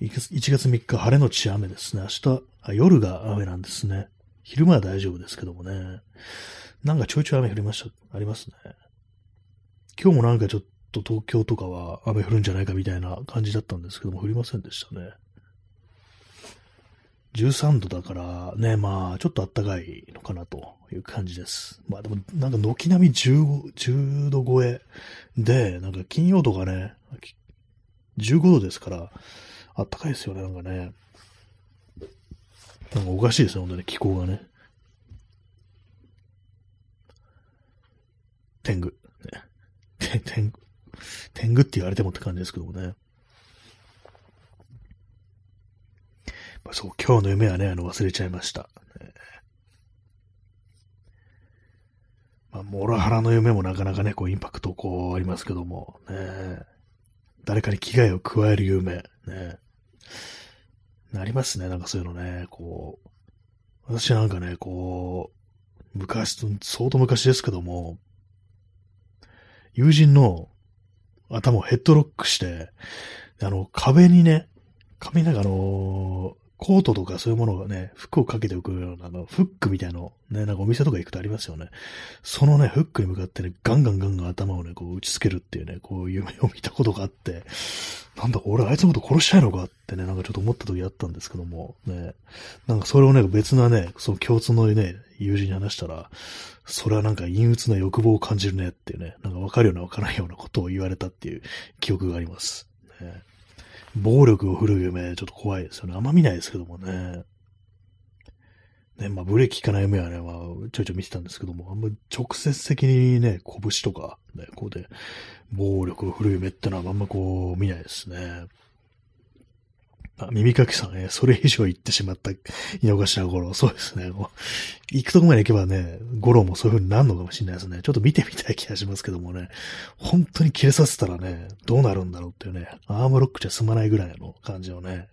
1月3日、晴れのち雨ですね。明日、夜が雨なんですね。昼間は大丈夫ですけどもね。なんかちょいちょい雨降りました、ありますね。今日もなんかちょっと東京とかは雨降るんじゃないかみたいな感じだったんですけども、降りませんでしたね。13度だからね、まあ、ちょっと暖かいのかなという感じです。まあでも、なんか軒並み15 10度超えで、なんか金曜とかね、15度ですから、暖かいですよね、なんかね。なんかおかしいですね、本当に気候がね。天狗。ね、天狗。天狗って言われてもって感じですけどもね。そう、今日の夢はね、あの、忘れちゃいました。まあ、モラハラの夢もなかなかね、こう、インパクトこう、ありますけども、ね。誰かに危害を加える夢、ね。ありますね、なんかそういうのね、こう。私なんかね、こう、昔、相当昔ですけども、友人の頭をヘッドロックして、あの、壁にね、壁なんかあのコートとかそういうものがね、服をかけておくような、あの、フックみたいの、ね、なんかお店とか行くとありますよね。そのね、フックに向かってね、ガンガンガンガン頭をね、こう打ちつけるっていうね、こう夢を見たことがあって、なんだ俺あいつのこと殺したいのかってね、なんかちょっと思った時あったんですけども、ね、なんかそれをね、別なね、その共通のね、友人に話したら、それはなんか陰鬱な欲望を感じるねっていうね、なんかわかるようなわからないようなことを言われたっていう記憶があります。ね暴力を振るう夢、ちょっと怖いですよね。あんま見ないですけどもね。ね、まあ、ブレーキ効かない夢はね、まあ、ちょいちょい見てたんですけども、あんま直接的にね、拳とか、ね、こうで、暴力を振る夢ってのはあんまこう、見ないですね。あ、耳かきさんね、それ以上言ってしまった井の頭五郎。そうですね。もう行くとこまで行けばね、五郎もそういう風になるのかもしれないですね。ちょっと見てみたい気がしますけどもね。本当に切れさせたらね、どうなるんだろうっていうね、アームロックじゃ済まないぐらいの感じのね。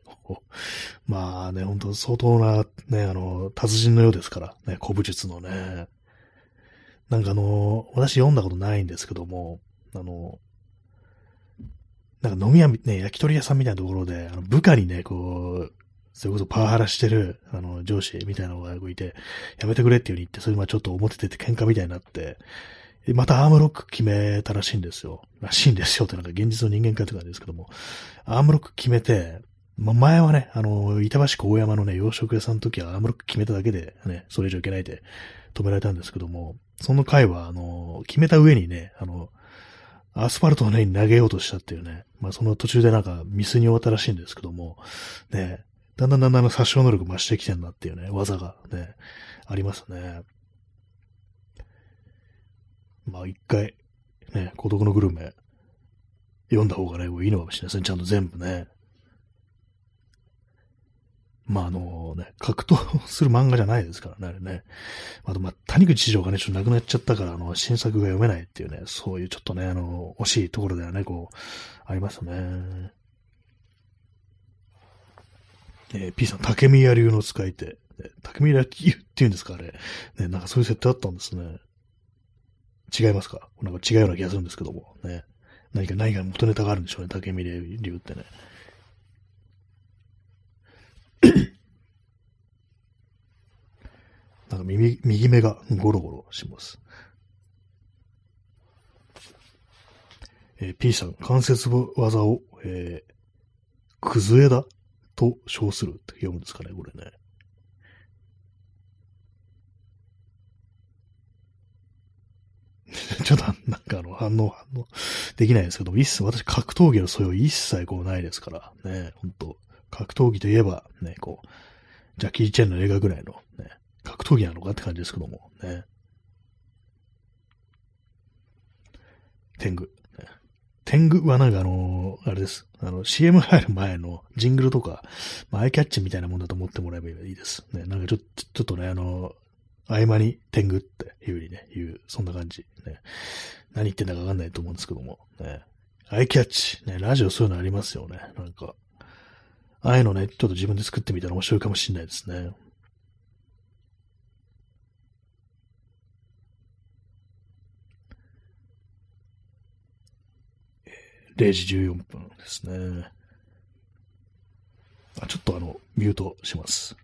まあね、本当相当な、ね、あの、達人のようですから、ね、古武術のね。なんかあの、私読んだことないんですけども、あの、なんか飲み屋、ね、焼き鳥屋さんみたいなところで、あの部下にね、こう、それこそパワハラしてる、あの、上司みたいなのがいて、やめてくれっていう風に言って、それまちょっと表出てて喧嘩みたいになって、またアームロック決めたらしいんですよ。らしいんですよってなんか現実の人間かって感じですけども、アームロック決めて、まあ、前はね、あの、板橋区大山のね、洋食屋さんの時はアームロック決めただけでね、それ以上いけないで止められたんですけども、その回は、あの、決めた上にね、あの、アスファルトの上に投げようとしたっていうね、まあその途中でなんかミスに終わったらしいんですけども、ね、だんだんだんだん殺傷能力増してきてんなっていうね、技がね、ありますね。まあ一回、ね、孤独のグルメ、読んだ方がね、いいのかもしれないですね。ちゃんと全部ね。まああのね、格闘する漫画じゃないですからね、あれね。あとまあ、谷口城がね、ちょっと亡くなっちゃったから、あの、新作が読めないっていうね、そういうちょっとね、あの、惜しいところではね、こう、ありますね。えー、P さん、竹宮流の使い手。竹宮流っていうんですか、あれ。ね、なんかそういう設定あったんですね。違いますか？なんか違うような気がするんですけども。ね。何か、何か元ネタがあるんでしょうね、竹宮流ってね。なんか右右目がゴロゴロします。えー、P さん、関節技を、えー、くず枝と称するって読むんですかね、これね。[laughs] ちょっとなんかあの反応、反応できないですけども、一切、私格闘技の素養一切こうないですからね、本当格闘技といえばね、こう、ジャッキー・チェンの映画ぐらいのね、格闘技なのかって感じですけども、ね。天狗。天狗はなんかあの、あれです。あの、CM 入る前のジングルとか、まあ、アイキャッチみたいなもんだと思ってもらえばいいです。ね、なんかちょちょっとね、あの、合間に天狗っていうふうにね、言う、そんな感じ。ね。何言ってんだかわかんないと思うんですけども、ね。アイキャッチ。ね、ラジオそういうのありますよね。なんか。ああいうのね、ちょっと自分で作ってみたら面白いかもしれないですね。0時14分ですね。あ、ちょっとあの、ミュートします。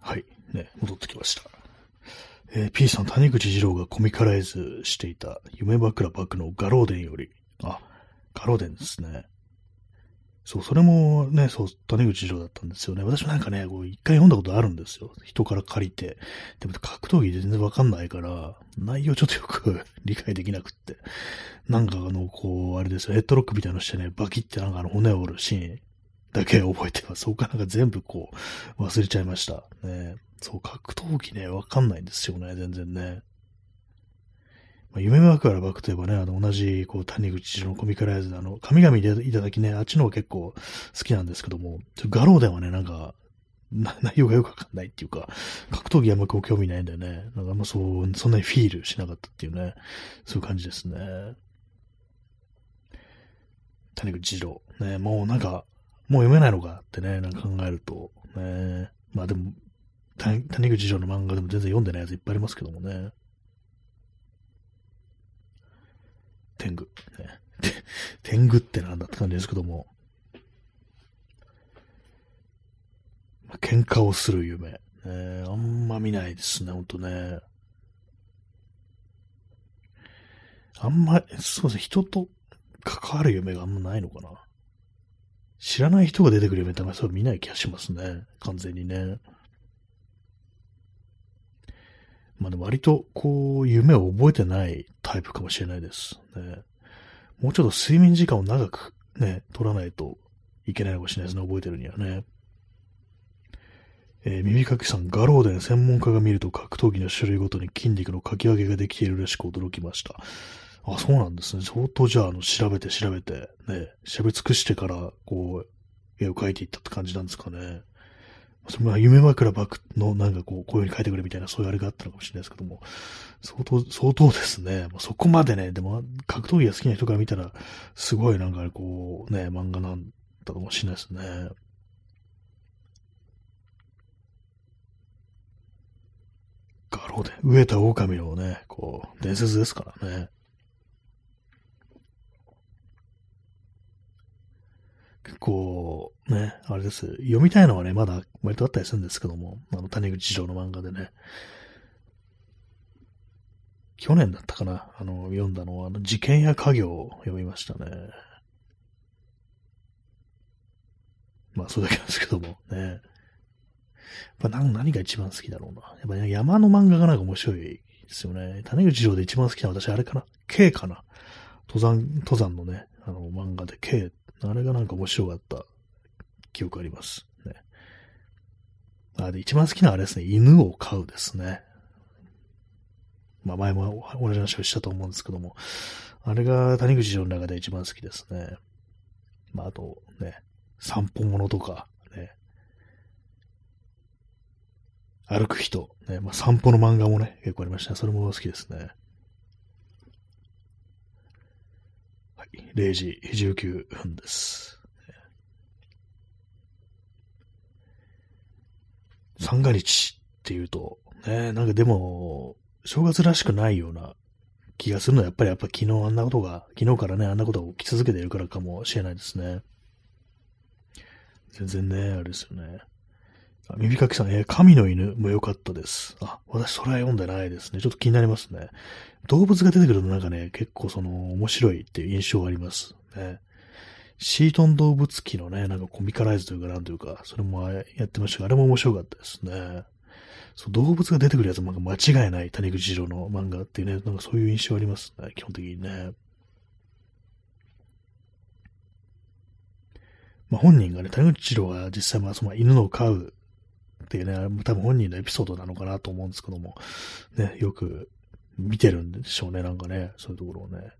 はい。ね、戻ってきました。えー、P さん、谷口二郎がコミカライズしていた夢枕クのガローデンより、あ、ガローデンですね。そう、それもね、そう、谷口城だったんですよね。私もなんかね、こう、一回読んだことあるんですよ。人から借りて。でも格闘技全然わかんないから、内容ちょっとよく [laughs] 理解できなくって。なんかあの、こう、あれですよ、ヘッドロックみたいなのしてね、バキってなんかあの骨を折るシーンだけ覚えてます。そこかなんか全部こう、忘れちゃいました。ね。そう、格闘技ね、わかんないんですよね、全然ね。まあ、夢枕バクといえばね、あの、同じ、こう、谷口のコミカライズで、あの、神々でいただきね、あっちの方が結構好きなんですけども、ガローデンはね、なんか、[laughs] 内容がよくわかんないっていうか、格闘技あんまこう興味ないんだよね。なんかあんまそう、そんなにフィールしなかったっていうね、そういう感じですね。谷口二郎。ね、もうなんか、もう読めないのかってね、なんか考えると、ね、まあでも、谷口二郎の漫画でも全然読んでないやついっぱいありますけどもね。天狗。ね、[laughs] 天狗ってなんだって感じですけども。喧嘩をする夢。ね、あんま見ないですね、ほんとね。あんま、そうですね、人と関わる夢があんまないのかな。知らない人が出てくる夢ってあんまりそれ見ない気がしますね。完全にね。まあでも割とこう夢を覚えてないタイプかもしれないです。ね、もうちょっと睡眠時間を長くね、取らないといけないかもしれないですね、覚えてるにはね。えー、耳かきさん、ガローデン専門家が見ると格闘技の種類ごとに筋肉のかき上げができているらしく驚きました。あ、そうなんですね。相当じゃあ、あの、調べて調べて、ね、調べ尽くしてから、こう、絵を描いていったって感じなんですかね。それは夢枕バックのなんかこう、こういう風に書いてくれみたいな、そういうあれがあったのかもしれないですけども、相当、相当ですね。そこまでね、でも、格闘技が好きな人から見たら、すごいなんかこう、ね、漫画なんだかもしれないですね。ガローで、飢えた狼のね、こう、伝説ですからね。結構、ね、あれです。読みたいのはね、まだ割とあったりするんですけども、あの、谷口城の漫画でね。去年だったかなあの、読んだのは、あの、事件や家業を読みましたね。まあ、それだけなんですけども、ね。やっぱ何が一番好きだろうな。やっぱ、ね、山の漫画がなんか面白いですよね。谷口城で一番好きな私、あれかな ?K かな登山、登山のね、あの漫画で K、あれがなんか面白かった記憶あります。ね。あ、で、一番好きなあれですね、犬を飼うですね。まあ前も同じ話をしたと思うんですけども、あれが谷口城の中で一番好きですね。まああとね、散歩物とか、ね、歩く人、ね、まあ散歩の漫画もね、結構ありました。それも好きですね。はい、0時19分です。三が日っていうと、ね、なんかでも、正月らしくないような気がするのは、やっぱりやっぱ昨日あんなことが、昨日からね、あんなことが起き続けているからかもしれないですね。全然ね、あれですよね。耳かきさん、えー、神の犬も良かったです。あ、私それは読んでないですね。ちょっと気になりますね。動物が出てくるとなんかね、結構その面白いっていう印象がありますね。シートン動物機のね、なんかコミカライズというかなんというか、それもやってましたが、あれも面白かったですね。そう動物が出てくるやつも間違いない谷口二郎の漫画っていうね、なんかそういう印象ありますね、基本的にね。まあ、本人がね、谷口二郎が実際まあその犬を飼うっていうね、多分本人のエピソードなのかなと思うんですけども、ね、よく見てるんでしょうね、なんかね、そういうところをね。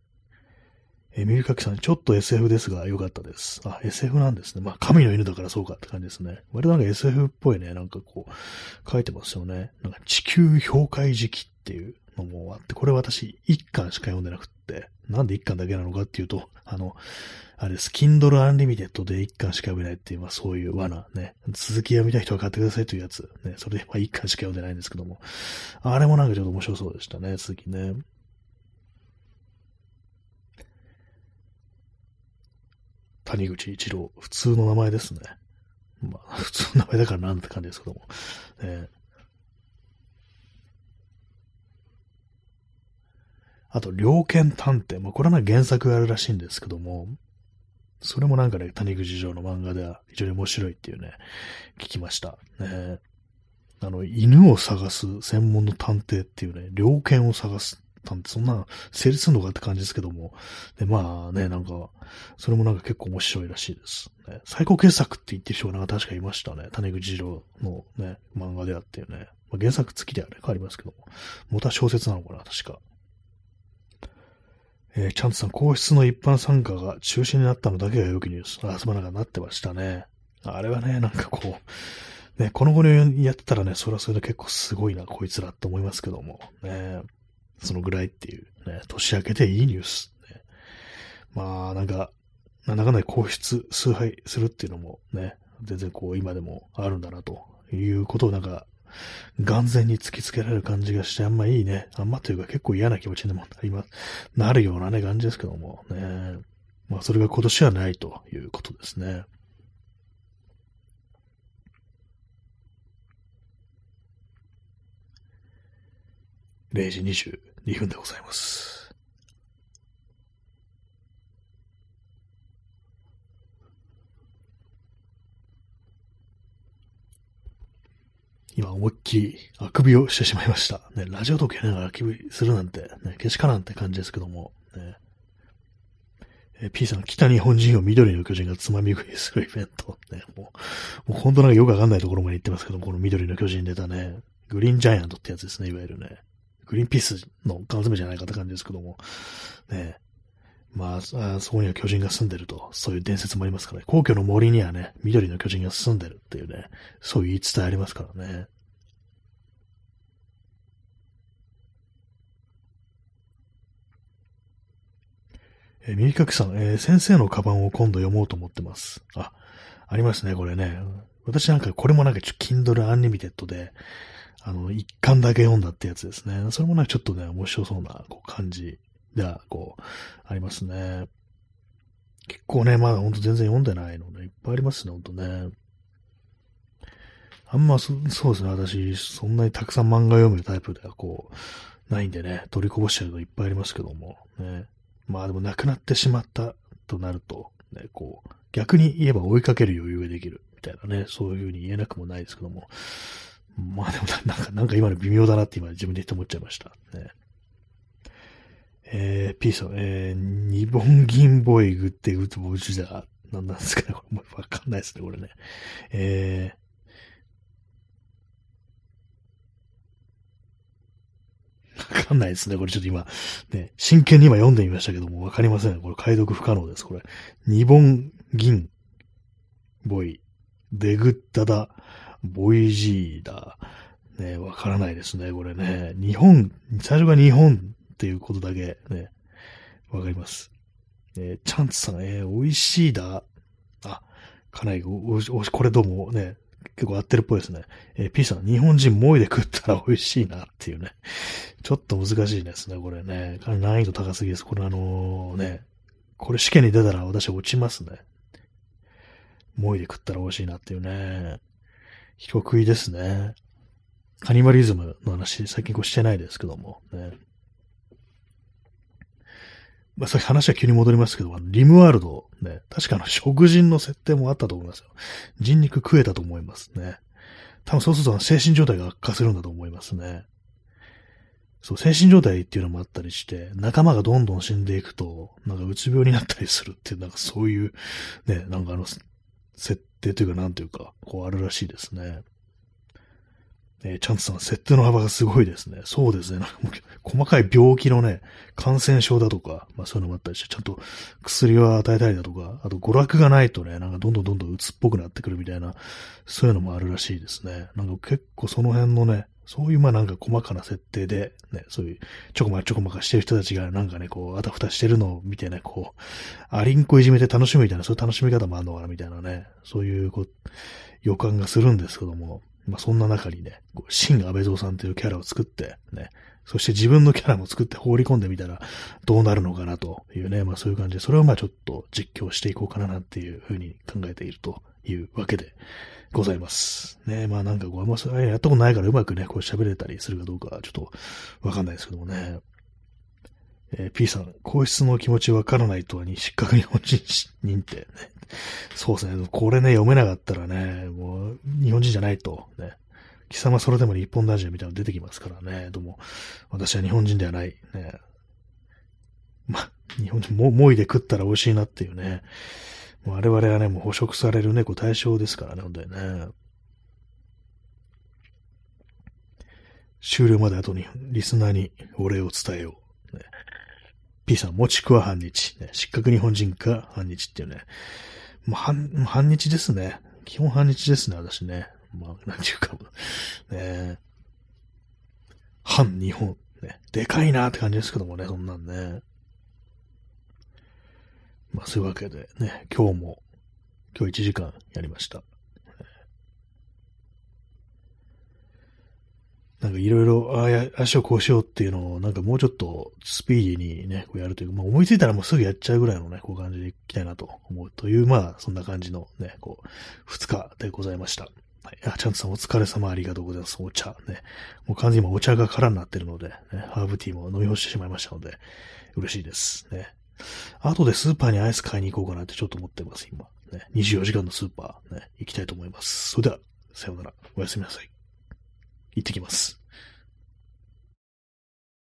えー、耳かきさん、ちょっと SF ですが良かったです。あ、SF なんですね。まあ、神の犬だからそうかって感じですね。割となんか SF っぽいね、なんかこう、書いてますよね。なんか地球氷解時期っていうのもあって、これ私一巻しか読んでなくって、なんで一巻だけなのかっていうと、あの、あれです、Kindle Unlimited で一巻しか読めないっていう、まあそういう罠ね。続き読みたい人は買ってくださいというやつ。ね、それでまあ一巻しか読んでないんですけども。あれもなんかちょっと面白そうでしたね、続きね。谷口一郎、普通の名前ですね。まあ、[laughs] 普通の名前だからなんて感じですけども。えー、あと、猟犬探偵。まあ、これは原作があるらしいんですけども、それもなんかね、谷口城の漫画では非常に面白いっていうね、聞きました。ね、あの、犬を探す専門の探偵っていうね、猟犬を探すたんで、そんな成立するのかって感じですけども。で、まあね、なんか、それもなんか結構面白いらしいです。ね、最高傑作って言ってる人がなんか確かいましたね。種口二郎のね、漫画であってね。まあ、原作付きではね、変わりますけども。元は小説なのかな、確か。えー、チャンツさん、皇室の一般参加が中止になったのだけが良きニュース。あ、すまなかなってましたね。あれはね、なんかこう、ね、この後にやってたらね、それはそれで結構すごいな、こいつらって思いますけども。ね、そのぐらいっていうね、年明けていいニュース。ね、まあ、なんか、なんだかんだ皇室崇拝するっていうのもね、全然こう今でもあるんだなということをなんか、眼前に突きつけられる感じがして、あんまいいね。あんまというか結構嫌な気持ちにもなります。なるようなね、感じですけどもね。まあそれが今年はないということですね。0時22分でございます。今思いっきりあくびをしてしまいました。ね、ラジオ時計ながらあくびするなんて、ね、けしからんって感じですけども、ね。え P さん、来た日本人を緑の巨人がつまみ食いするイベント。ね、もう、もう本当なんかよくわかんないところまで行ってますけども、この緑の巨人出たね、グリーンジャイアントってやつですね、いわゆるね。グリーンピースの缶詰じゃないかって感じですけども、ね、まあ、あそこには巨人が住んでると、そういう伝説もありますからね。皇居の森にはね、緑の巨人が住んでるっていうね、そういう言い伝えありますからね。えー、耳かきさん、えー、先生のカバンを今度読もうと思ってます。あ、ありますね、これね。私なんか、これもなんか、Kindle Unlimited で、あの、一巻だけ読んだってやつですね。それもなんかちょっとね、面白そうなこう感じが、こう、ありますね。結構ね、まだほんと全然読んでないのね、いっぱいありますね、ほんとね。あんまそ、そうですね、私、そんなにたくさん漫画読むタイプではこう、ないんでね、取りこぼしてるのいっぱいありますけども、ね。まあでも亡くなってしまったとなると、ね、こう、逆に言えば追いかける余裕ができる、みたいなね、そういうふうに言えなくもないですけども、まあでもなんか、なんか今の微妙だなって今自分で言って思っちゃいました。ね。えー、P さん、えー、ニボンギンボイグって打つ文字だ。なんなんですかねこれもわかんないですね、これね。えー、わかんないですね。これちょっと今、ね、真剣に今読んでみましたけども、わかりません。これ解読不可能です。これ。ニボン銀、ボイ、デグッタダ、ボイジーダ。ね、わからないですね。これね。日本、最初が日本っていうことだけね、わかります。えー、チャンツさん、えー、美味しいだ。あ、かなり、これどうもね、結構合ってるっぽいですね。えー、P さん、日本人もいで食ったら [laughs] 美味しいなっていうね。ちょっと難しいですね、これね。難易度高すぎです。これあのー、ね、これ試験に出たら私落ちますね。もいで食ったら美味しいなっていうね。人食いですね。カニバリズムの話、最近こうしてないですけども、ね。まあ、さっき話は急に戻りますけど、リムワールド、ね、確かの食人の設定もあったと思いますよ。人肉食えたと思いますね。多分そうすると精神状態が悪化するんだと思いますね。そう、精神状態っていうのもあったりして、仲間がどんどん死んでいくと、なんかうつ病になったりするっていう、なんかそういう、ね、なんかあの、設定というかなんというか、こうあるらしいですね。えー、チャンツさん、設定の幅がすごいですね。そうですね。なんかもう細かい病気のね、感染症だとか、まあそういうのもあったりして、ちゃんと薬を与えたりだとか、あと娯楽がないとね、なんかどんどんどんどん鬱っぽくなってくるみたいな、そういうのもあるらしいですね。なんか結構その辺のね、そういうまあなんか細かな設定で、ね、そういうちょこまかちょこまかしてる人たちがなんかね、こう、あたふたしてるのを見てね、こう、アリンコいじめて楽しむみたいな、そういう楽しみ方もあるのかな、みたいなね、そういうこう、予感がするんですけども、まあ、そんな中にね、こう新安倍蔵さんというキャラを作って、ね、そして自分のキャラも作って放り込んでみたらどうなるのかなというね、まあそういう感じで、それをまあちょっと実況していこうかななんていうふうに考えているというわけでございます。ね、まあなんかこう、あんまやったことないからうまくね、こう喋れたりするかどうかはちょっとわかんないですけどもね。えー、P さん、皇室の気持ちわからないとはに失格日本人認定ね。そうですね。これね、読めなかったらね、もう、日本人じゃないと、ね。貴様それでも日本男児みたいなの出てきますからね。どうも、私は日本人ではない。ね。ま、日本人も、もいで食ったら美味しいなっていうね。もう我々はね、もう捕食される猫対象ですからね、本当にね。終了まで後にリスナーにお礼を伝えよう。ね、P さん、もちくは半日。ね、失格日本人か半日っていうね。もう半、半日ですね。基本半日ですね、私ね。まあ、なんていうか、ね。半日本。ね。でかいなって感じですけどもね、そんなんね。まあ、そういうわけでね、今日も、今日1時間やりました。なんかいろいろ、ああ、足をこうしようっていうのを、なんかもうちょっとスピーディーにね、こうやるというか、まあ思いついたらもうすぐやっちゃうぐらいのね、こう感じでいきたいなと思うという、まあそんな感じのね、こう、二日でございました。はい。あ、ちゃんとさんお疲れ様ありがとうございます。お茶。ね。もう完全に今お茶が空になってるので、ね、ハーブティーも飲み干してしまいましたので、嬉しいです。ね。後でスーパーにアイス買いに行こうかなってちょっと思ってます、今。ね。24時間のスーパー、ね、行きたいと思います。それでは、さようなら。おやすみなさい。行ってきます。